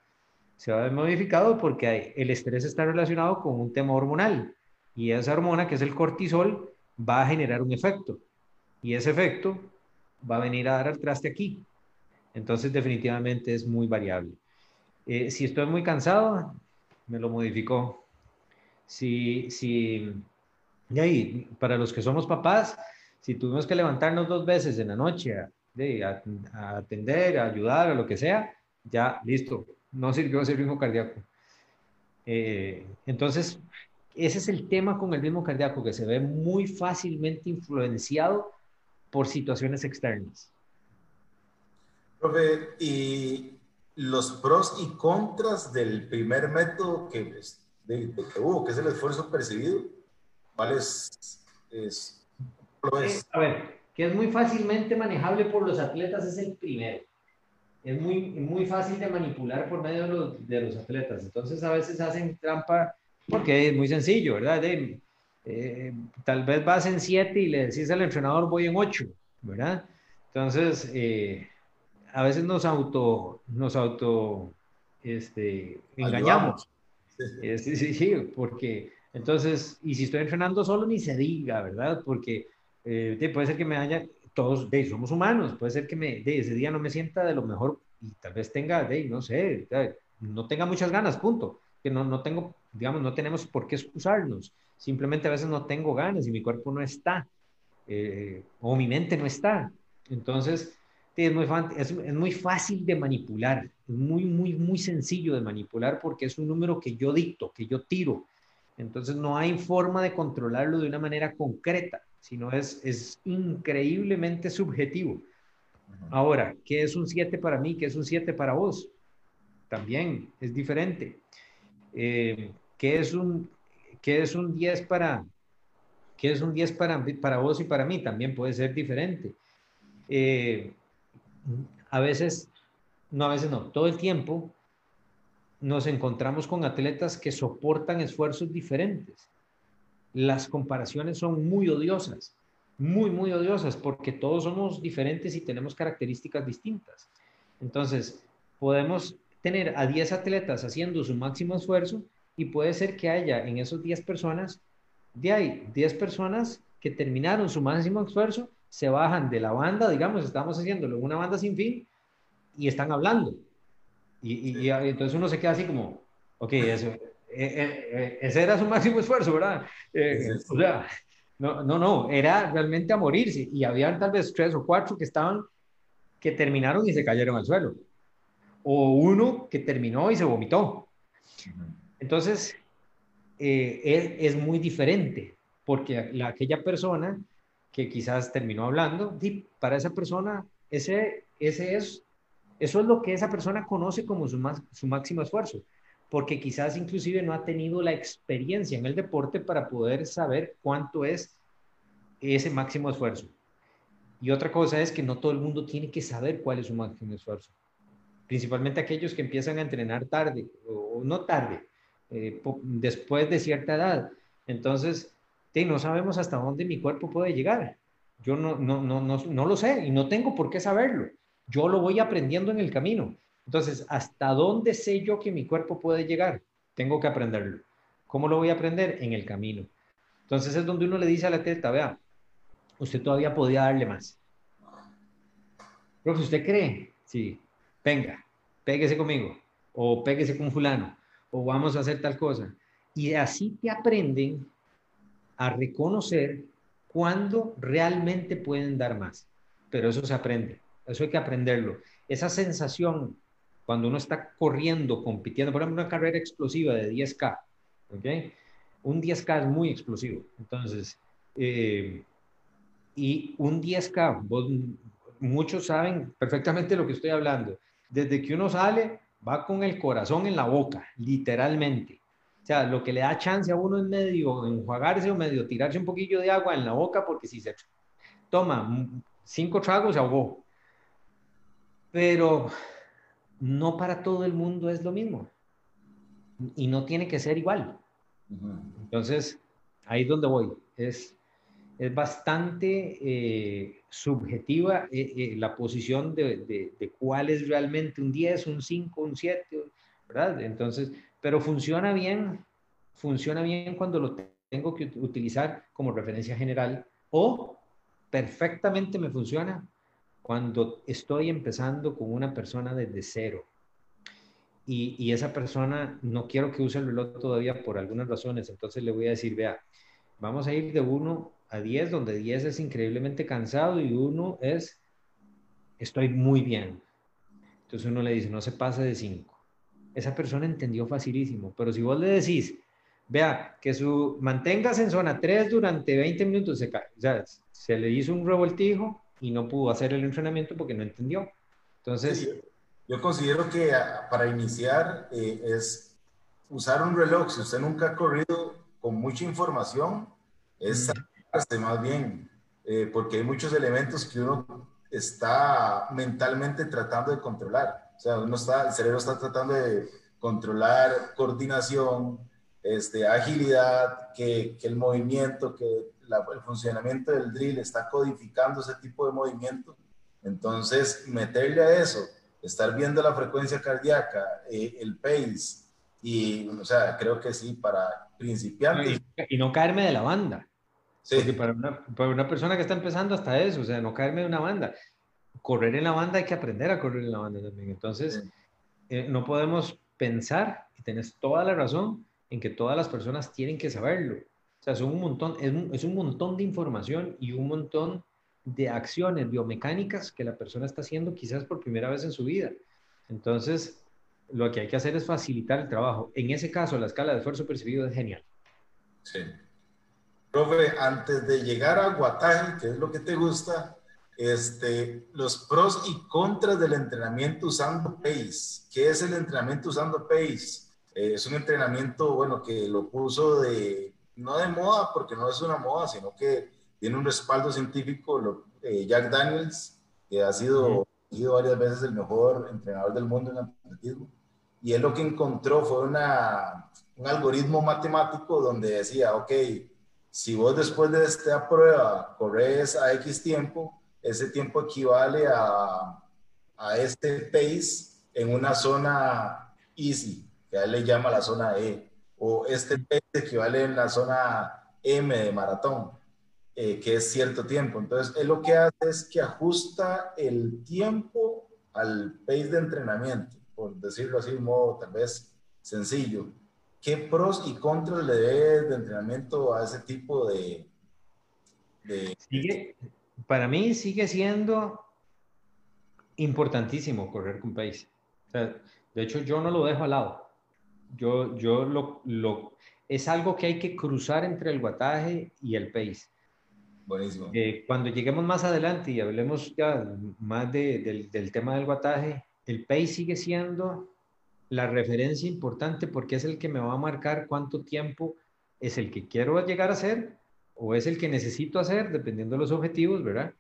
S1: se va a ver modificado porque el estrés está relacionado con un tema hormonal y esa hormona, que es el cortisol, va a generar un efecto y ese efecto va a venir a dar al traste aquí. Entonces, definitivamente es muy variable. Eh, si estoy muy cansado, me lo modificó. Si, si, y ahí, para los que somos papás, si tuvimos que levantarnos dos veces en la noche a, atender, a ayudar, a lo que sea, ya listo, no sirvió ese ritmo cardíaco. Eh, entonces, ese es el tema con el ritmo cardíaco, que se ve muy fácilmente influenciado por situaciones externas.
S2: Profe, y los pros y contras del primer método que, de, que hubo, que es el esfuerzo percibido, ¿cuál es? es,
S1: es? A ver, que es muy fácilmente manejable por los atletas es el primero. Es muy, muy fácil de manipular por medio de los, de los atletas. Entonces a veces hacen trampa porque es muy sencillo, ¿verdad? Eh, tal vez vas en 7 y le decís al entrenador voy en 8, ¿verdad? Entonces, eh, a veces nos auto, nos auto, este, engañamos. Sí, sí, sí, porque entonces, y si estoy entrenando solo, ni se diga, ¿verdad? Porque eh, puede ser que me haya, todos, de, somos humanos, puede ser que me, de, ese día no me sienta de lo mejor y tal vez tenga, de, no sé, no tenga muchas ganas, punto. Que no, no tengo, digamos, no tenemos por qué excusarnos. Simplemente a veces no tengo ganas y mi cuerpo no está, eh, o mi mente no está. Entonces, es muy, fácil de manipular, muy, muy, muy sencillo de manipular porque es un número que yo dicto, que yo tiro. Entonces no hay forma de controlarlo de una manera concreta, sino es, es increíblemente subjetivo. Ahora, ¿qué es un 7 para mí? ¿Qué es un 7 para vos? También es diferente. Eh, ¿qué, es un, ¿Qué es un 10 para, qué es un 10 para, para vos y para mí? También puede ser diferente. Eh, a veces, no a veces no, todo el tiempo nos encontramos con atletas que soportan esfuerzos diferentes. Las comparaciones son muy odiosas, muy, muy odiosas, porque todos somos diferentes y tenemos características distintas. Entonces, podemos tener a 10 atletas haciendo su máximo esfuerzo y puede ser que haya en esos 10 personas, de ahí 10 personas que terminaron su máximo esfuerzo se bajan de la banda, digamos, estamos haciéndolo una banda sin fin y están hablando. Y, entonces uno se queda así como, ok, eso, eh, eh, eh, ese era su máximo esfuerzo, ¿verdad? o sea, no, no, no, era realmente a morirse. Y habían tal vez tres o cuatro que estaban, que terminaron y se cayeron al suelo. O uno que terminó y se vomitó. Entonces, es, es, muy diferente, porque la, aquella persona que quizás terminó hablando, para esa persona ese, ese es, eso es lo que esa persona conoce como su, su máximo esfuerzo, porque quizás inclusive no ha tenido la experiencia en el deporte para poder saber cuánto es ese máximo esfuerzo. Y otra cosa es que no todo el mundo tiene que saber cuál es su máximo esfuerzo. Principalmente aquellos que empiezan a entrenar tarde o no tarde, eh, después de cierta edad. Entonces, no sabemos hasta dónde mi cuerpo puede llegar. Yo no, no, no, no, no lo sé y no tengo por qué saberlo. Yo lo voy aprendiendo en el camino. Entonces, ¿hasta dónde sé yo que mi cuerpo puede llegar? Tengo que aprenderlo. ¿Cómo lo voy a aprender? En el camino. Entonces es donde uno le dice a la atleta, vea, usted todavía podía darle más. Profe, ¿usted cree? Sí, venga, péguese conmigo, o péguese con fulano, o vamos a hacer tal cosa. Y así te aprenden a reconocer cuándo realmente pueden dar más. Pero eso se aprende, eso hay que aprenderlo. Esa sensación cuando uno está corriendo, compitiendo, por ejemplo, una carrera explosiva de 10K, ¿ok? Un 10K es muy explosivo. Entonces, eh, y un 10K, muchos saben perfectamente lo que estoy hablando. Desde que uno sale, va con el corazón en la boca, literalmente. O sea, lo que le da chance a uno es medio enjuagarse o medio tirarse un poquillo de agua en la boca porque si se toma cinco tragos se ahogó. Pero no para todo el mundo es lo mismo. Y no tiene que ser igual. Entonces, ahí es donde voy. Es, es bastante eh, subjetiva eh, eh, la posición de, de, de, cuál es realmente un 10, un 5, un 7, ¿verdad? Entonces, pero funciona bien, funciona bien cuando lo tengo que utilizar como referencia general o perfectamente me funciona cuando estoy empezando con una persona desde cero. Y, y, esa persona no quiero que use el reloj todavía por algunas razones, entonces le voy a decir, vea, vamos a ir de 1 a 10, donde 10 es increíblemente cansado y 1 es, estoy muy bien. Entonces uno le dice, no se pase de 5 esa persona entendió facilísimo. Pero si vos le decís, vea, que su manténgase en zona 3 durante 20 minutos, se, o sea, se le hizo un revoltijo y no pudo hacer el entrenamiento porque no entendió. Entonces...
S2: yo considero que ah, para iniciar eh, es usar un reloj. Si usted nunca ha corrido con mucha información, es más bien, eh, porque hay muchos elementos que uno está mentalmente tratando de controlar. O sea, uno está, el cerebro está tratando de controlar coordinación, este, agilidad, que, que el movimiento, que el funcionamiento del drill está codificando ese tipo de movimiento. Entonces, meterle a eso, estar viendo la frecuencia cardíaca, eh, el pace, y, o sea, creo que sí, para principiantes.
S1: Y, no caerme de la banda. Sí. Porque para una, para una, persona que está empezando hasta eso, o sea, no caerme de una banda. Correr en la banda hay que aprender a correr en la banda también. Entonces, eh, no podemos pensar, y tenés toda la razón, en que todas las personas tienen que saberlo. O sea, son un montón, es un, es un montón de información y un montón de acciones biomecánicas que la persona está haciendo quizás por primera vez en su vida. Entonces, lo que hay que hacer es facilitar el trabajo. En ese caso, la escala de esfuerzo percibido es genial.
S2: Sí. Profe, antes de llegar a guataje, que es lo que te gusta, este, los pros y contras del entrenamiento usando PACE. ¿Qué es el entrenamiento usando PACE? Eh, es un entrenamiento, bueno, que lo puso de, no de moda, porque no es una moda, sino que tiene un respaldo científico, lo, eh, Jack Daniels, que ha sido, sido varias veces el mejor entrenador del mundo en atletismo, y él lo que encontró fue una, un algoritmo matemático donde decía, ok, si vos después de esta prueba corres a X tiempo, ese tiempo equivale a, a este pace en una zona easy, que a él le llama la zona E, o este pace equivale en la zona M de maratón, eh, que es cierto tiempo. Entonces, él lo que hace es que ajusta el tiempo al pace de entrenamiento, por decirlo así de un modo tal vez sencillo. ¿Qué pros y contras le dé de entrenamiento a ese tipo de...
S1: de... Sigue, para mí sigue siendo importantísimo correr con pace. de hecho, yo no lo dejo al lado. Yo, yo lo, lo, es algo que hay que cruzar entre el guataje y el pace.
S2: Buenísimo.
S1: Eh, cuando lleguemos más adelante y hablemos ya más de, del, del tema del guataje, el pace sigue siendo la referencia importante porque es el que me va a marcar cuánto tiempo es el que quiero llegar a hacer o es el que necesito hacer, dependiendo de los objetivos, ¿verdad?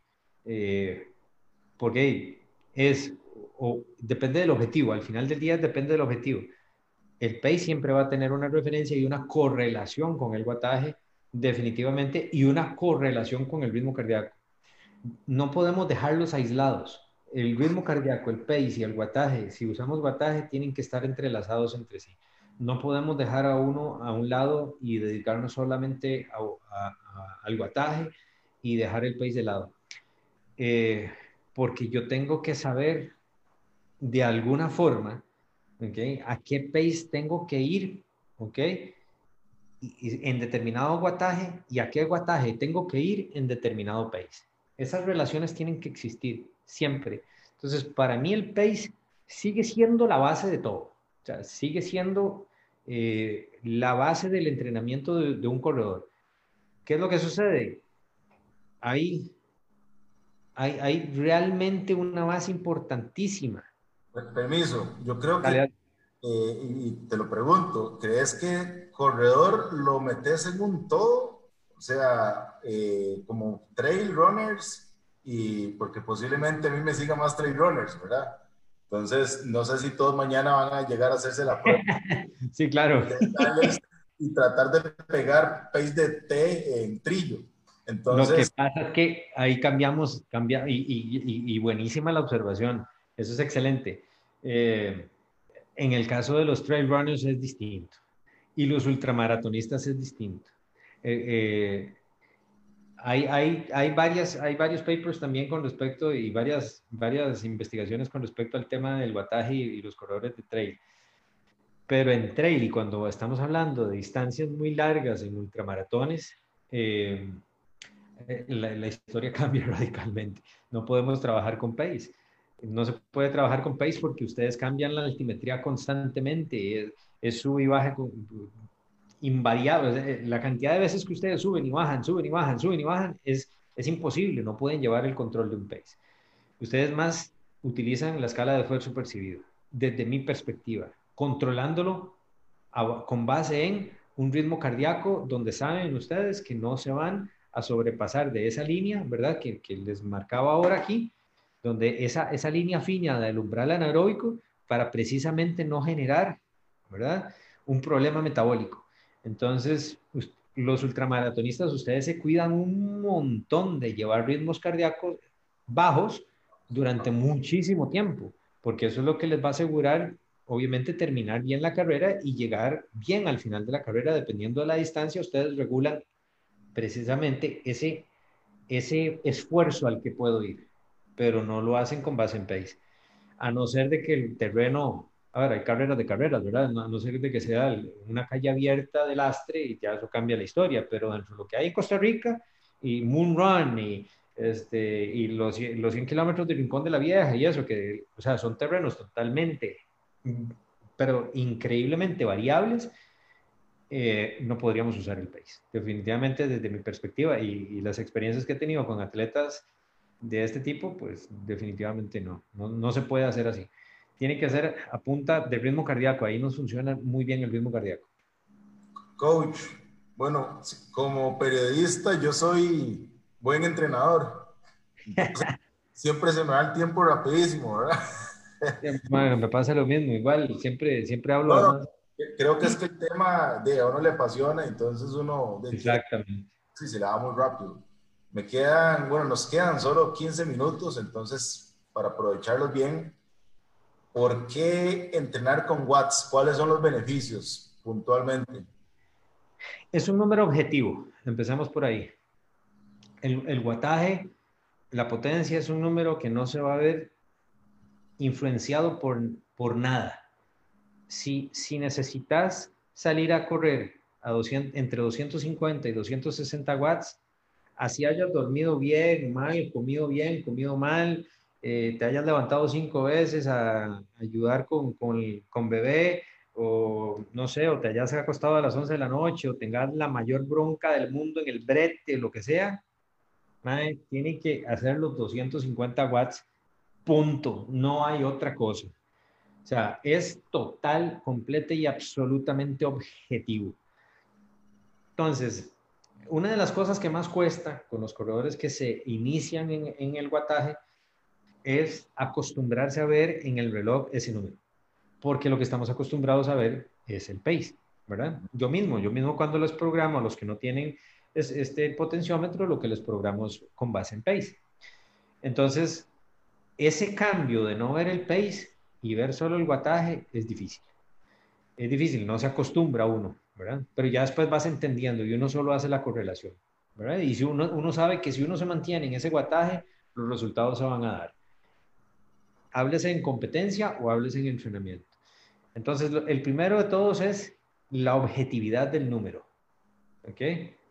S1: Eh, porque es, o depende del objetivo, al final del día depende del objetivo. El pace siempre va a tener una referencia y una correlación con el guataje, definitivamente, y una correlación con el ritmo cardíaco. No podemos dejarlos aislados. El ritmo cardíaco, el pace y el guataje, si usamos guataje, tienen que estar entrelazados entre sí no podemos dejar a uno a un lado y dedicarnos solamente al guataje y dejar el país de lado. Eh, porque yo tengo que saber de alguna forma a qué pace tengo que ir ¿okay? en determinado guataje y a qué guataje tengo que ir en determinado pace. Esas relaciones tienen que existir siempre. Entonces, para mí el pace sigue siendo la base de todo. O sea, sigue siendo eh, la base del entrenamiento de, un corredor. ¿Qué es lo que sucede? Hay, hay, hay realmente una base importantísima.
S2: Permiso, yo creo que, eh, y te lo pregunto, ¿crees que corredor lo metes en un todo? O sea, eh, como trail runners, y porque posiblemente a mí me sigan más trail runners, ¿verdad? Entonces, no sé si todos mañana van a llegar a hacerse la prueba.
S1: sí, claro.
S2: Y tratar de pegar pace de T en trillo. Entonces,
S1: Lo que pasa es que ahí cambiamos, cambia, y, y, y, buenísima la observación. Eso es excelente. Eh, en el caso de los trail runners es distinto. Y los ultramaratonistas es distinto. Eh, eh, hay, hay, hay, varias, hay varios papers también con respecto y varias, varias investigaciones con respecto al tema del guataje y, los corredores de trail. Pero en trail, y cuando estamos hablando de distancias muy largas en ultramaratones, eh, eh, la, la, historia cambia radicalmente. No podemos trabajar con pace. No se puede trabajar con pace porque ustedes cambian la altimetría constantemente. Es, es sub y baja invariable. La cantidad de veces que ustedes suben y bajan, suben y bajan, suben y bajan, es, es imposible. No pueden llevar el control de un pace. Ustedes más utilizan la escala de esfuerzo percibido, desde mi perspectiva, controlándolo con base en un ritmo cardíaco donde saben ustedes que no se van a sobrepasar de esa línea, ¿verdad? Que, que les marcaba ahora aquí, donde esa, esa línea fina del umbral anaeróbico para precisamente no generar, ¿verdad? Un problema metabólico. Entonces, los ultramaratonistas, ustedes se cuidan un montón de llevar ritmos cardíacos bajos durante muchísimo tiempo, porque eso es lo que les va a asegurar, obviamente, terminar bien la carrera y llegar bien al final de la carrera, dependiendo de la distancia, ustedes regulan precisamente ese, ese esfuerzo al que puedo ir, pero no lo hacen con base en pace, a no ser de que el terreno a ver, hay carreras de carreras, ¿verdad? No, no sé de que sea una calle abierta de lastre y ya eso cambia la historia, pero dentro de lo que hay en Costa Rica y Moon Run y, este, y los, los 100 kilómetros de Rincón de la Vieja y eso, que, o sea, son terrenos totalmente, pero increíblemente variables, eh, no podríamos usar el pace. Definitivamente desde mi perspectiva y, y, las experiencias que he tenido con atletas de este tipo, pues definitivamente no, no, no se puede hacer así tiene que ser a punta de ritmo cardíaco. Ahí nos funciona muy bien el ritmo cardíaco.
S2: Coach, bueno, como periodista yo soy buen entrenador. siempre se me da el tiempo rapidísimo, ¿verdad?
S1: me pasa lo mismo, igual, siempre, siempre hablo.
S2: creo que es que el tema de a uno le apasiona, entonces uno...
S1: Exactamente.
S2: Sí, se le da muy rápido. Me quedan, bueno, nos quedan solo 15 minutos, entonces para aprovecharlos bien, ¿Por qué entrenar con watts? ¿Cuáles son los beneficios puntualmente?
S1: Es un número objetivo, empezamos por ahí. El, el wattaje, la potencia es un número que no se va a ver influenciado por, por nada. Si, si necesitas salir a correr a 200, entre 250 y 260 watts, así hayas dormido bien, mal, comido bien, comido mal, eh, te hayas levantado cinco veces a, ayudar con, con, bebé, o no sé, o te hayas acostado a las 11 de la noche, o tengas la mayor bronca del mundo en el brete, lo que sea, tiene que hacer los 250 watts, punto, no hay otra cosa. O sea, es total, completa y absolutamente objetivo. Entonces, una de las cosas que más cuesta con los corredores que se inician en, en el guataje es acostumbrarse a ver en el reloj ese número, porque lo que estamos acostumbrados a ver es el pace, ¿verdad? Yo mismo, yo mismo cuando les programo a los que no tienen este potenciómetro, lo que les programo es con base en pace. Entonces, ese cambio de no ver el pace y ver solo el guataje es difícil. Es difícil, no se acostumbra uno, Pero ya después vas entendiendo y uno solo hace la correlación. Y si uno, uno sabe que si uno se mantiene en ese guataje, los resultados se van a dar háblese en competencia o háblese en entrenamiento. Entonces, el primero de todos es la objetividad del número. ¿Ok?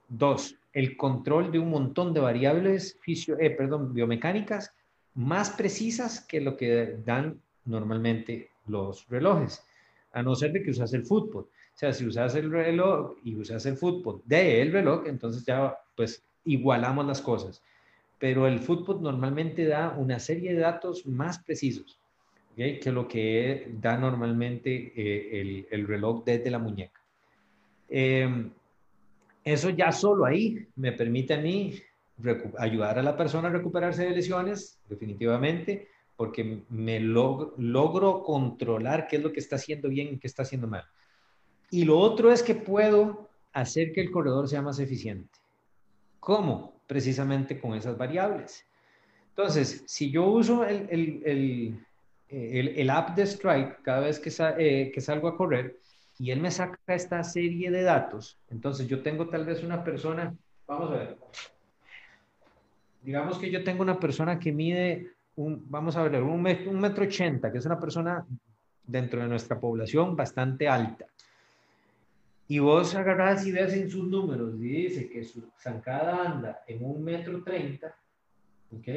S1: Dos, el control de un montón de variables fisio, eh, perdón, biomecánicas más precisas que lo que dan normalmente los relojes, a no ser de que usas el fútbol. Sea, si usas el reloj y usas el fútbol de el reloj, entonces ya pues igualamos las cosas pero el fútbol normalmente da una serie de datos más precisos que lo que da normalmente eh, el, reloj desde la muñeca. Em, eso ya solo ahí me permite a mí ayudar a la persona a recuperarse de lesiones, definitivamente, porque me logro controlar qué es lo que está haciendo bien y qué está haciendo mal. Y lo otro es que puedo hacer que el corredor sea más eficiente. ¿Cómo? precisamente con esas variables. Entonces, si yo uso el, el, el, el app de Stripe cada vez que, eh, que salgo a correr y él me saca esta serie de datos, entonces yo tengo tal vez una persona, vamos a ver, digamos que yo tengo una persona que mide, un, vamos a ver, un metro, un metro ochenta, que es una persona dentro de nuestra población bastante alta y vos agarrás y ves en sus números y dice que su zancada anda en un metro treinta, ¿ok?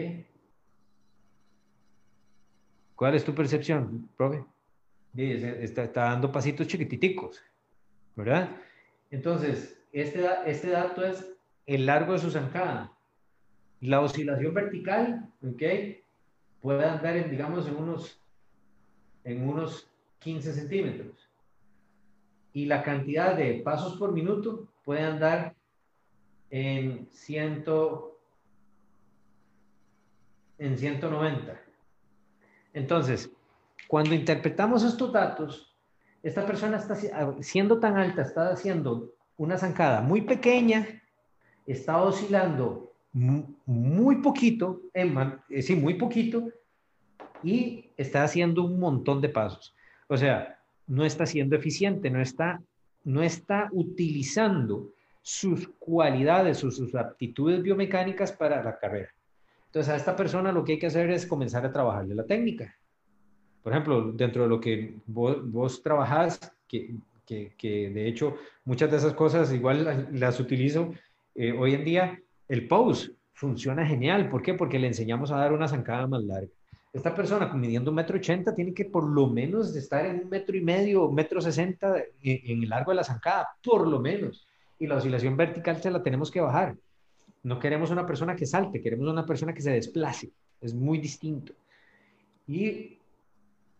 S1: ¿Cuál es tu percepción, profe? Dice, está, está, dando pasitos chiquititicos, ¿verdad? Entonces, este, este dato es el largo de su zancada. La oscilación vertical, ¿ok? puede andar, en, digamos, en unos, en unos 15 centímetros. Y la cantidad de pasos por minuto puede andar en, ciento, en 190. Entonces, cuando interpretamos estos datos, esta persona está siendo tan alta, está haciendo una zancada muy pequeña, está oscilando muy poquito, en, eh, sí, muy poquito, y está haciendo un montón de pasos. O sea, no está siendo eficiente, no está, no está utilizando sus cualidades o sus aptitudes biomecánicas para la carrera. Entonces, a esta persona lo que hay que hacer es comenzar a trabajarle la técnica. Por ejemplo, dentro de lo que vos, vos trabajás, que, que, de hecho muchas de esas cosas igual las, utilizo eh, hoy en día, el pose funciona genial. ¿Por qué? Porque le enseñamos a dar una zancada más larga. Esta persona midiendo un metro ochenta tiene que por lo menos estar en un metro y medio, metro sesenta en, el largo de la zancada, por lo menos. Y la oscilación vertical se la tenemos que bajar. No queremos una persona que salte, queremos una persona que se desplace. Es muy distinto. Y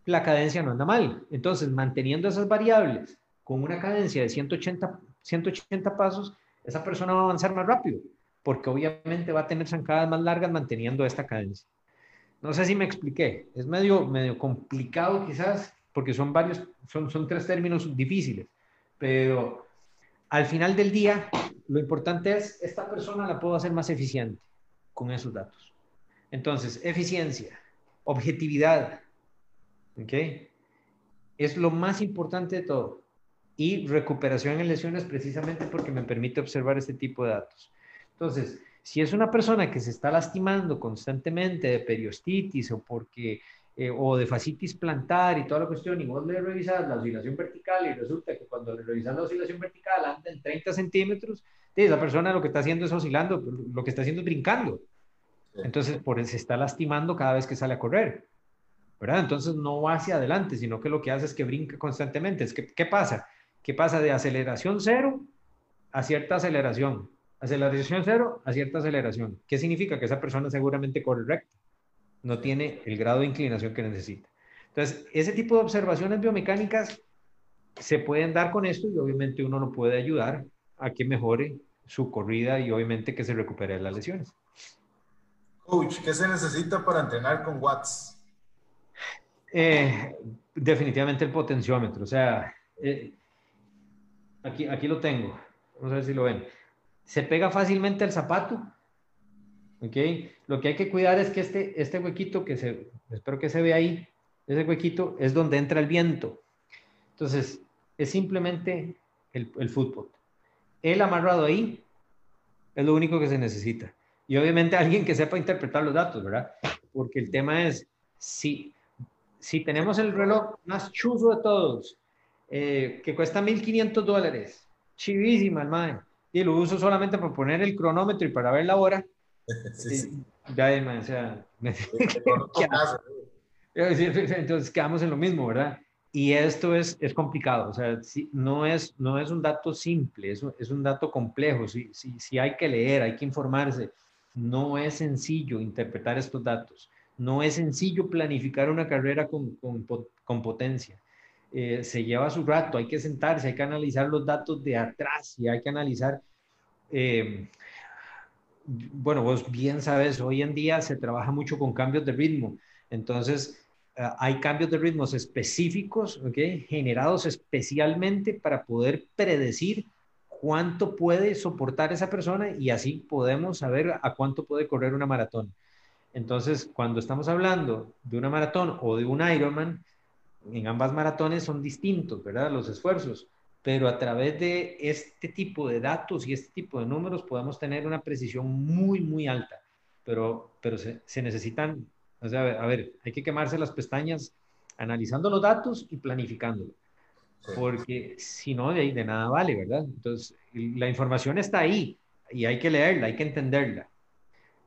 S1: la cadencia no anda mal. Entonces, manteniendo esas variables con una cadencia de 180, 180 pasos, esa persona va a avanzar más rápido porque obviamente va a tener zancadas más largas manteniendo esta cadencia. No sé si me expliqué, es medio, medio complicado quizás, porque son varios, son, son tres términos difíciles, pero al final del día, lo importante es, esta persona la puedo hacer más eficiente con esos datos. Entonces, eficiencia, objetividad, ¿ok? Es lo más importante de todo. Y recuperación en lesiones precisamente porque me permite observar este tipo de datos. Entonces, si es una persona que se está lastimando constantemente de periostitis o porque eh, o de fascitis plantar y toda la cuestión, y vos le revisas la oscilación vertical y resulta que cuando le revisas la oscilación vertical anda en 30 centímetros, esa persona lo que está haciendo es oscilando, lo que está haciendo es brincando. Entonces, por eso se está lastimando cada vez que sale a correr. ¿verdad? Entonces no va hacia adelante, sino que lo que hace es que brinca constantemente. Es que, ¿Qué pasa? ¿Qué pasa de aceleración cero a cierta aceleración? Aceleración cero a cierta aceleración. ¿Qué significa? Que esa persona seguramente corre recto. No tiene el grado de inclinación que necesita. Entonces, ese tipo de observaciones biomecánicas se pueden dar con esto y obviamente uno lo puede ayudar a que mejore su corrida y obviamente que se recupere de las lesiones.
S2: Coach, ¿qué se necesita para entrenar con watts?
S1: Eh, definitivamente el potenciómetro. O sea, eh, aquí, aquí lo tengo. Vamos a ver si lo ven se pega fácilmente al zapato. ¿Ok? Lo que hay que cuidar es que este, este huequito que se, espero que se vea ahí, ese huequito es donde entra el viento. Entonces, es simplemente el, el fútbol. El amarrado ahí es lo único que se necesita. Y obviamente alguien que sepa interpretar los datos, ¿verdad? Porque el tema es, si, si tenemos el reloj más chuzo de todos, eh, que cuesta 1.500 dólares, chivísima, hermano y lo uso solamente para poner el cronómetro y para ver la hora. Ya, o sea, entonces quedamos en lo mismo, ¿verdad? Y esto es, es complicado, o sea, no, es, no es un dato simple, es un, es un dato complejo, sí, sí, sí hay que leer, hay que informarse. No es sencillo interpretar estos datos, no es sencillo planificar una carrera con, con, con potencia. Eh, se lleva su rato, hay que sentarse, hay que analizar los datos de atrás y hay que analizar, eh, bueno, vos bien sabes, hoy en día se trabaja mucho con cambios de ritmo, entonces eh, hay cambios de ritmos específicos, ¿okay? generados especialmente para poder predecir cuánto puede soportar esa persona y así podemos saber a cuánto puede correr una maratón. Entonces, cuando estamos hablando de una maratón o de un Ironman, en ambas maratones son distintos, ¿verdad? Los esfuerzos, pero a través de este tipo de datos y este tipo de números podemos tener una precisión muy, muy alta, pero, pero se, necesitan, o sea, a ver, hay que quemarse las pestañas analizando los datos y planificándolo, porque si no, de, de nada vale, ¿verdad? Entonces, la información está ahí y hay que leerla, hay que entenderla.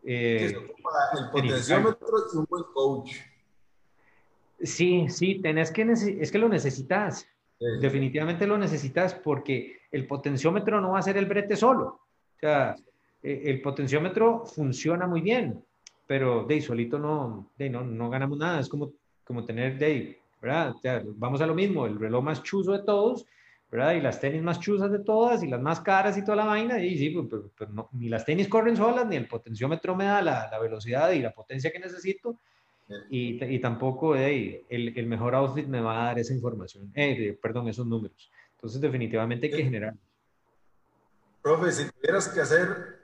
S2: Eh, el potenciómetro es un buen coach
S1: Sí, sí, tenés que, es que lo necesitas. Definitivamente lo necesitas porque el potenciómetro no va a ser el brete solo. O sea, e, el potenciómetro funciona muy bien, pero de solito no, de, no, no ganamos nada. Es como, como tener, de, ¿verdad? vamos a lo mismo, el reloj más chuzo de todos, ¿verdad? Y las tenis más chuzas de todas y las más caras y toda la vaina. Y sí, pues, pues, no, ni las tenis corren solas, ni el potenciómetro me da la, la velocidad y la potencia que necesito. Y, y tampoco el, el, mejor outfit me va a dar esa información, eh, perdón, esos números. Entonces, definitivamente hay que generar.
S2: Profe, si tuvieras que hacer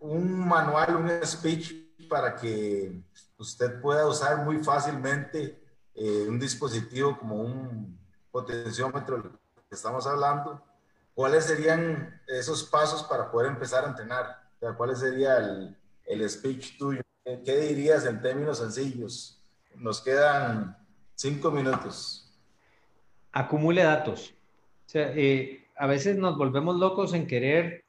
S2: un manual, un speech para que usted pueda usar muy fácilmente eh, un dispositivo como un potenciómetro que estamos hablando, ¿cuáles serían esos pasos para poder empezar a entrenar? O sea, ¿Cuál sería el, el speech tuyo? ¿Qué dirías en términos sencillos? Nos quedan cinco minutos.
S1: Acumule datos. O sea, eh, a veces nos volvemos locos en querer,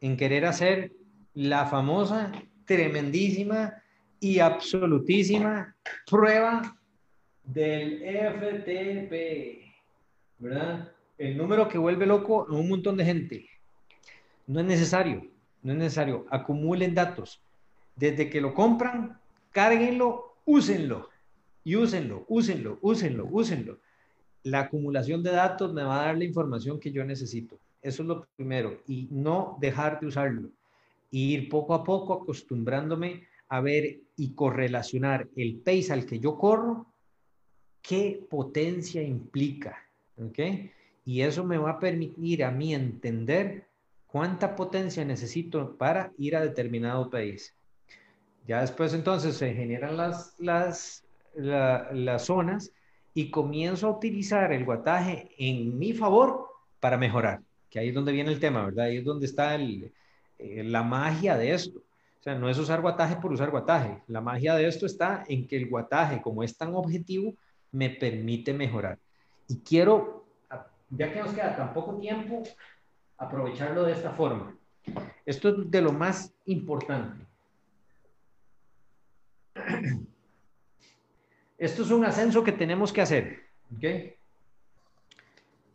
S1: en querer hacer la famosa, tremendísima y absolutísima prueba del FTP, ¿verdad? El número que vuelve loco a un montón de gente. No es necesario, no es necesario. Acumulen datos. Desde que lo compran, cárguenlo, úsenlo. Y úsenlo, úsenlo, úsenlo, úsenlo. La acumulación de datos me va a dar la información que yo necesito. Eso es lo primero. Y no dejar de usarlo. Ir poco a poco acostumbrándome a ver y correlacionar el pace al que yo corro, qué potencia implica. ¿Ok? Y eso me va a permitir a mí entender cuánta potencia necesito para ir a determinado país. Ya después entonces se generan las, las, las zonas y comienzo a utilizar el guataje en mi favor para mejorar, que ahí es donde viene el tema, ¿verdad? Ahí es donde está el, eh, la magia de esto. O sea, no es usar guataje por usar guataje. La magia de esto está en que el guataje, como es tan objetivo, me permite mejorar. Y quiero, ya que nos queda tan poco tiempo, aprovecharlo de esta forma. Esto es de lo más importante. Esto es un ascenso que tenemos que hacer. ¿okay?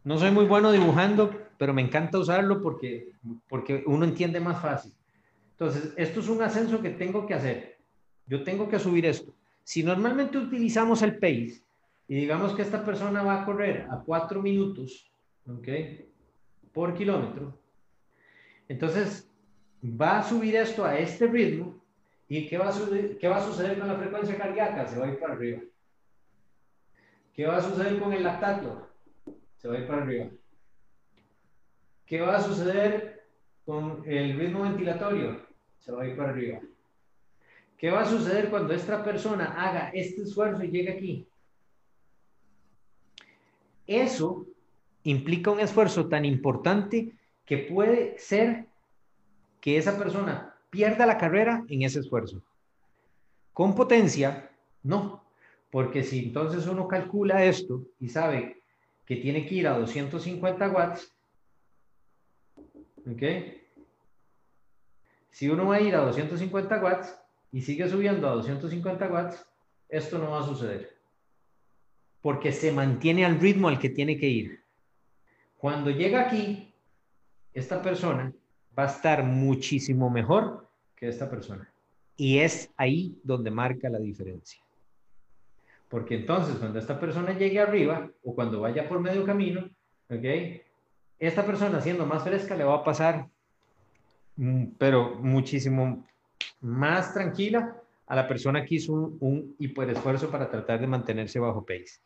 S1: No soy muy bueno dibujando, pero me encanta usarlo porque, porque uno entiende más fácil. Entonces, esto es un ascenso que tengo que hacer. Yo tengo que subir esto. Si normalmente utilizamos el pace y digamos que esta persona va a correr a 4 minutos ¿okay? por kilómetro, entonces va a subir esto a este ritmo ¿Y qué va, a suceder, qué va a suceder con la frecuencia cardíaca? Se va a ir para arriba. ¿Qué va a suceder con el lactato? Se va a ir para arriba. ¿Qué va a suceder con el ritmo ventilatorio? Se va a ir para arriba. ¿Qué va a suceder cuando esta persona haga este esfuerzo y llegue aquí? Eso implica un esfuerzo tan importante que puede ser que esa persona pierda la carrera en ese esfuerzo. Con potencia, no, porque si entonces uno calcula esto y sabe que tiene que ir a 250 watts, ¿ok? Si uno va a ir a 250 watts y sigue subiendo a 250 watts, esto no va a suceder. Porque se mantiene al ritmo al que tiene que ir. Cuando llega aquí, esta persona va a estar muchísimo mejor que esta persona. Y es ahí donde marca la diferencia. Porque entonces cuando esta persona llegue arriba o cuando vaya por medio camino, ¿ok? Esta persona siendo más fresca le va a pasar, mm, pero muchísimo más tranquila a la persona que hizo un, un hiperesfuerzo para tratar de mantenerse bajo pace.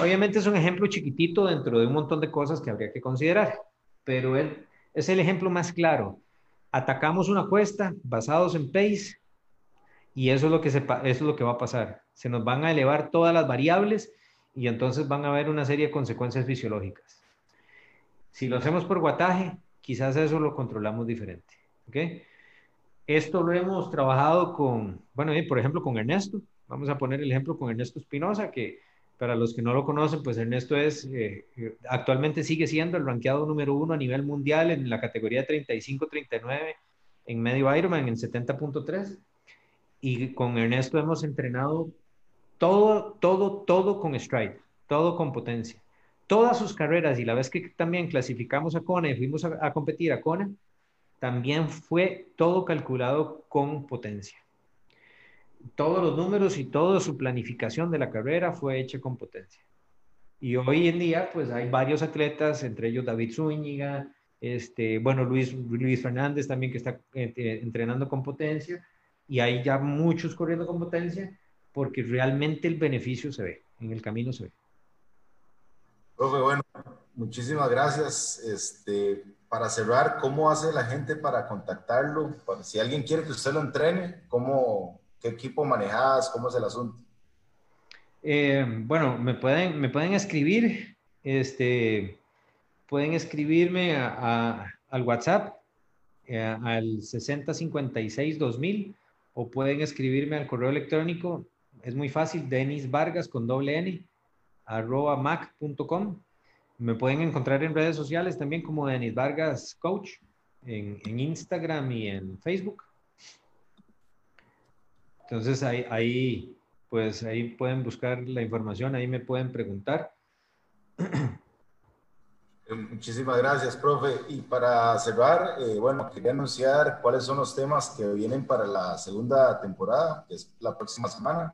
S1: Obviamente es un ejemplo chiquitito dentro de un montón de cosas que habría que considerar, pero él es el ejemplo más claro atacamos una cuesta basados en pace y eso es lo que, eso es lo que va a pasar. Se nos van a elevar todas las variables y entonces van a haber una serie de consecuencias fisiológicas. Si lo hacemos por guataje, quizás eso lo controlamos diferente. ¿okay? Esto lo hemos trabajado con, bueno, por ejemplo, con Ernesto. Vamos a poner el ejemplo con Ernesto Espinosa, que para los que no lo conocen, pues Ernesto es, eh, eh, actualmente sigue siendo el ranqueado número uno a nivel mundial en la categoría 35-39 en medio Ironman en 70.3. Y con Ernesto hemos entrenado todo, todo, todo con stride, todo con potencia. Todas sus carreras y la vez que también clasificamos a Kona y fuimos a, a competir a Kona, también fue todo calculado con potencia. Todos los números y toda su planificación de la carrera fue hecha con potencia. Y hoy en día, pues hay varios atletas, entre ellos David Zúñiga, este, bueno, Luis, Luis Fernández también que está eh, entrenando con potencia, y hay ya muchos corriendo con potencia, porque realmente el beneficio se ve, en el camino se ve.
S2: Profe, bueno, muchísimas gracias. Este, para cerrar, ¿cómo hace la gente para contactarlo? si alguien quiere que usted lo entrene, ¿cómo, ¿qué equipo manejas? ¿Cómo es el asunto?
S1: Eh, bueno, me pueden, me pueden escribir, este, pueden escribirme al WhatsApp eh, al 6056-2000 o pueden escribirme al correo electrónico, es muy fácil, Denis Vargas con doble N, arroba mac.com. Me pueden encontrar en redes sociales también como Denis Vargas Coach, en, en Instagram y en Facebook. Entonces ahí, ahí pues ahí pueden buscar la información, ahí me pueden preguntar.
S2: Eh, muchísimas gracias, profe. Y para cerrar, eh, bueno, quería anunciar cuáles son los temas que vienen para la segunda temporada, que es la próxima semana.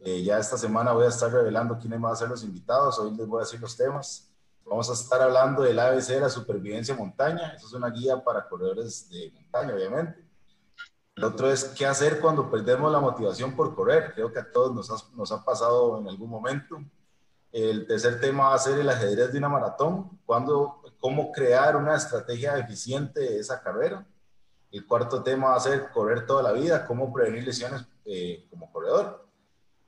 S2: Eh, ya esta semana voy a estar revelando quiénes van a ser los invitados. Hoy les voy a decir los temas. Vamos a estar hablando del ABC de la supervivencia montaña. Eso es una guía para corredores de montaña, obviamente. El otro es qué hacer cuando perdemos la motivación por correr. Creo que a todos nos ha, nos ha pasado en algún momento. El tercer tema va a ser el ajedrez de una maratón, cuando, cómo crear una estrategia eficiente de esa carrera. El cuarto tema va a ser correr toda la vida, cómo prevenir lesiones eh, como corredor.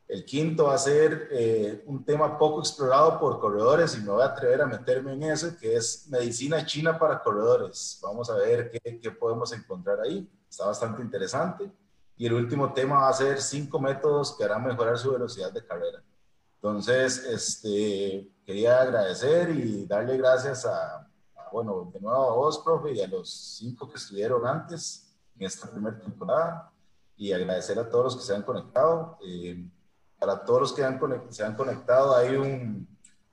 S2: El quinto va a ser eh, un tema poco explorado por corredores y me voy a atrever a meterme en eso, que es medicina china para corredores. Vamos a ver qué, qué podemos encontrar ahí está bastante interesante. Y el último tema va a ser cinco métodos que harán mejorar su velocidad de carrera. Entonces, este, quería agradecer y darle gracias a, bueno, de nuevo a vos, profe, y a los cinco que estuvieron antes en esta primera temporada. Y agradecer a todos los que se han conectado. Eh, para todos los que han se han conectado, hay un,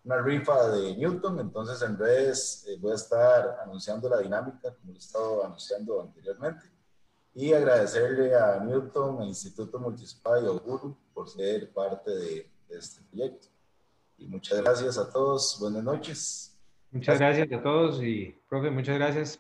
S2: una rifa de Newton, entonces en redes eh, voy a estar anunciando la dinámica como lo he estado anunciando anteriormente y agradecerle a Newton, al Instituto Multispy y a Guru por ser parte de, este proyecto. Y muchas gracias a todos. Buenas noches.
S1: Muchas gracias a todos y, profe, muchas gracias.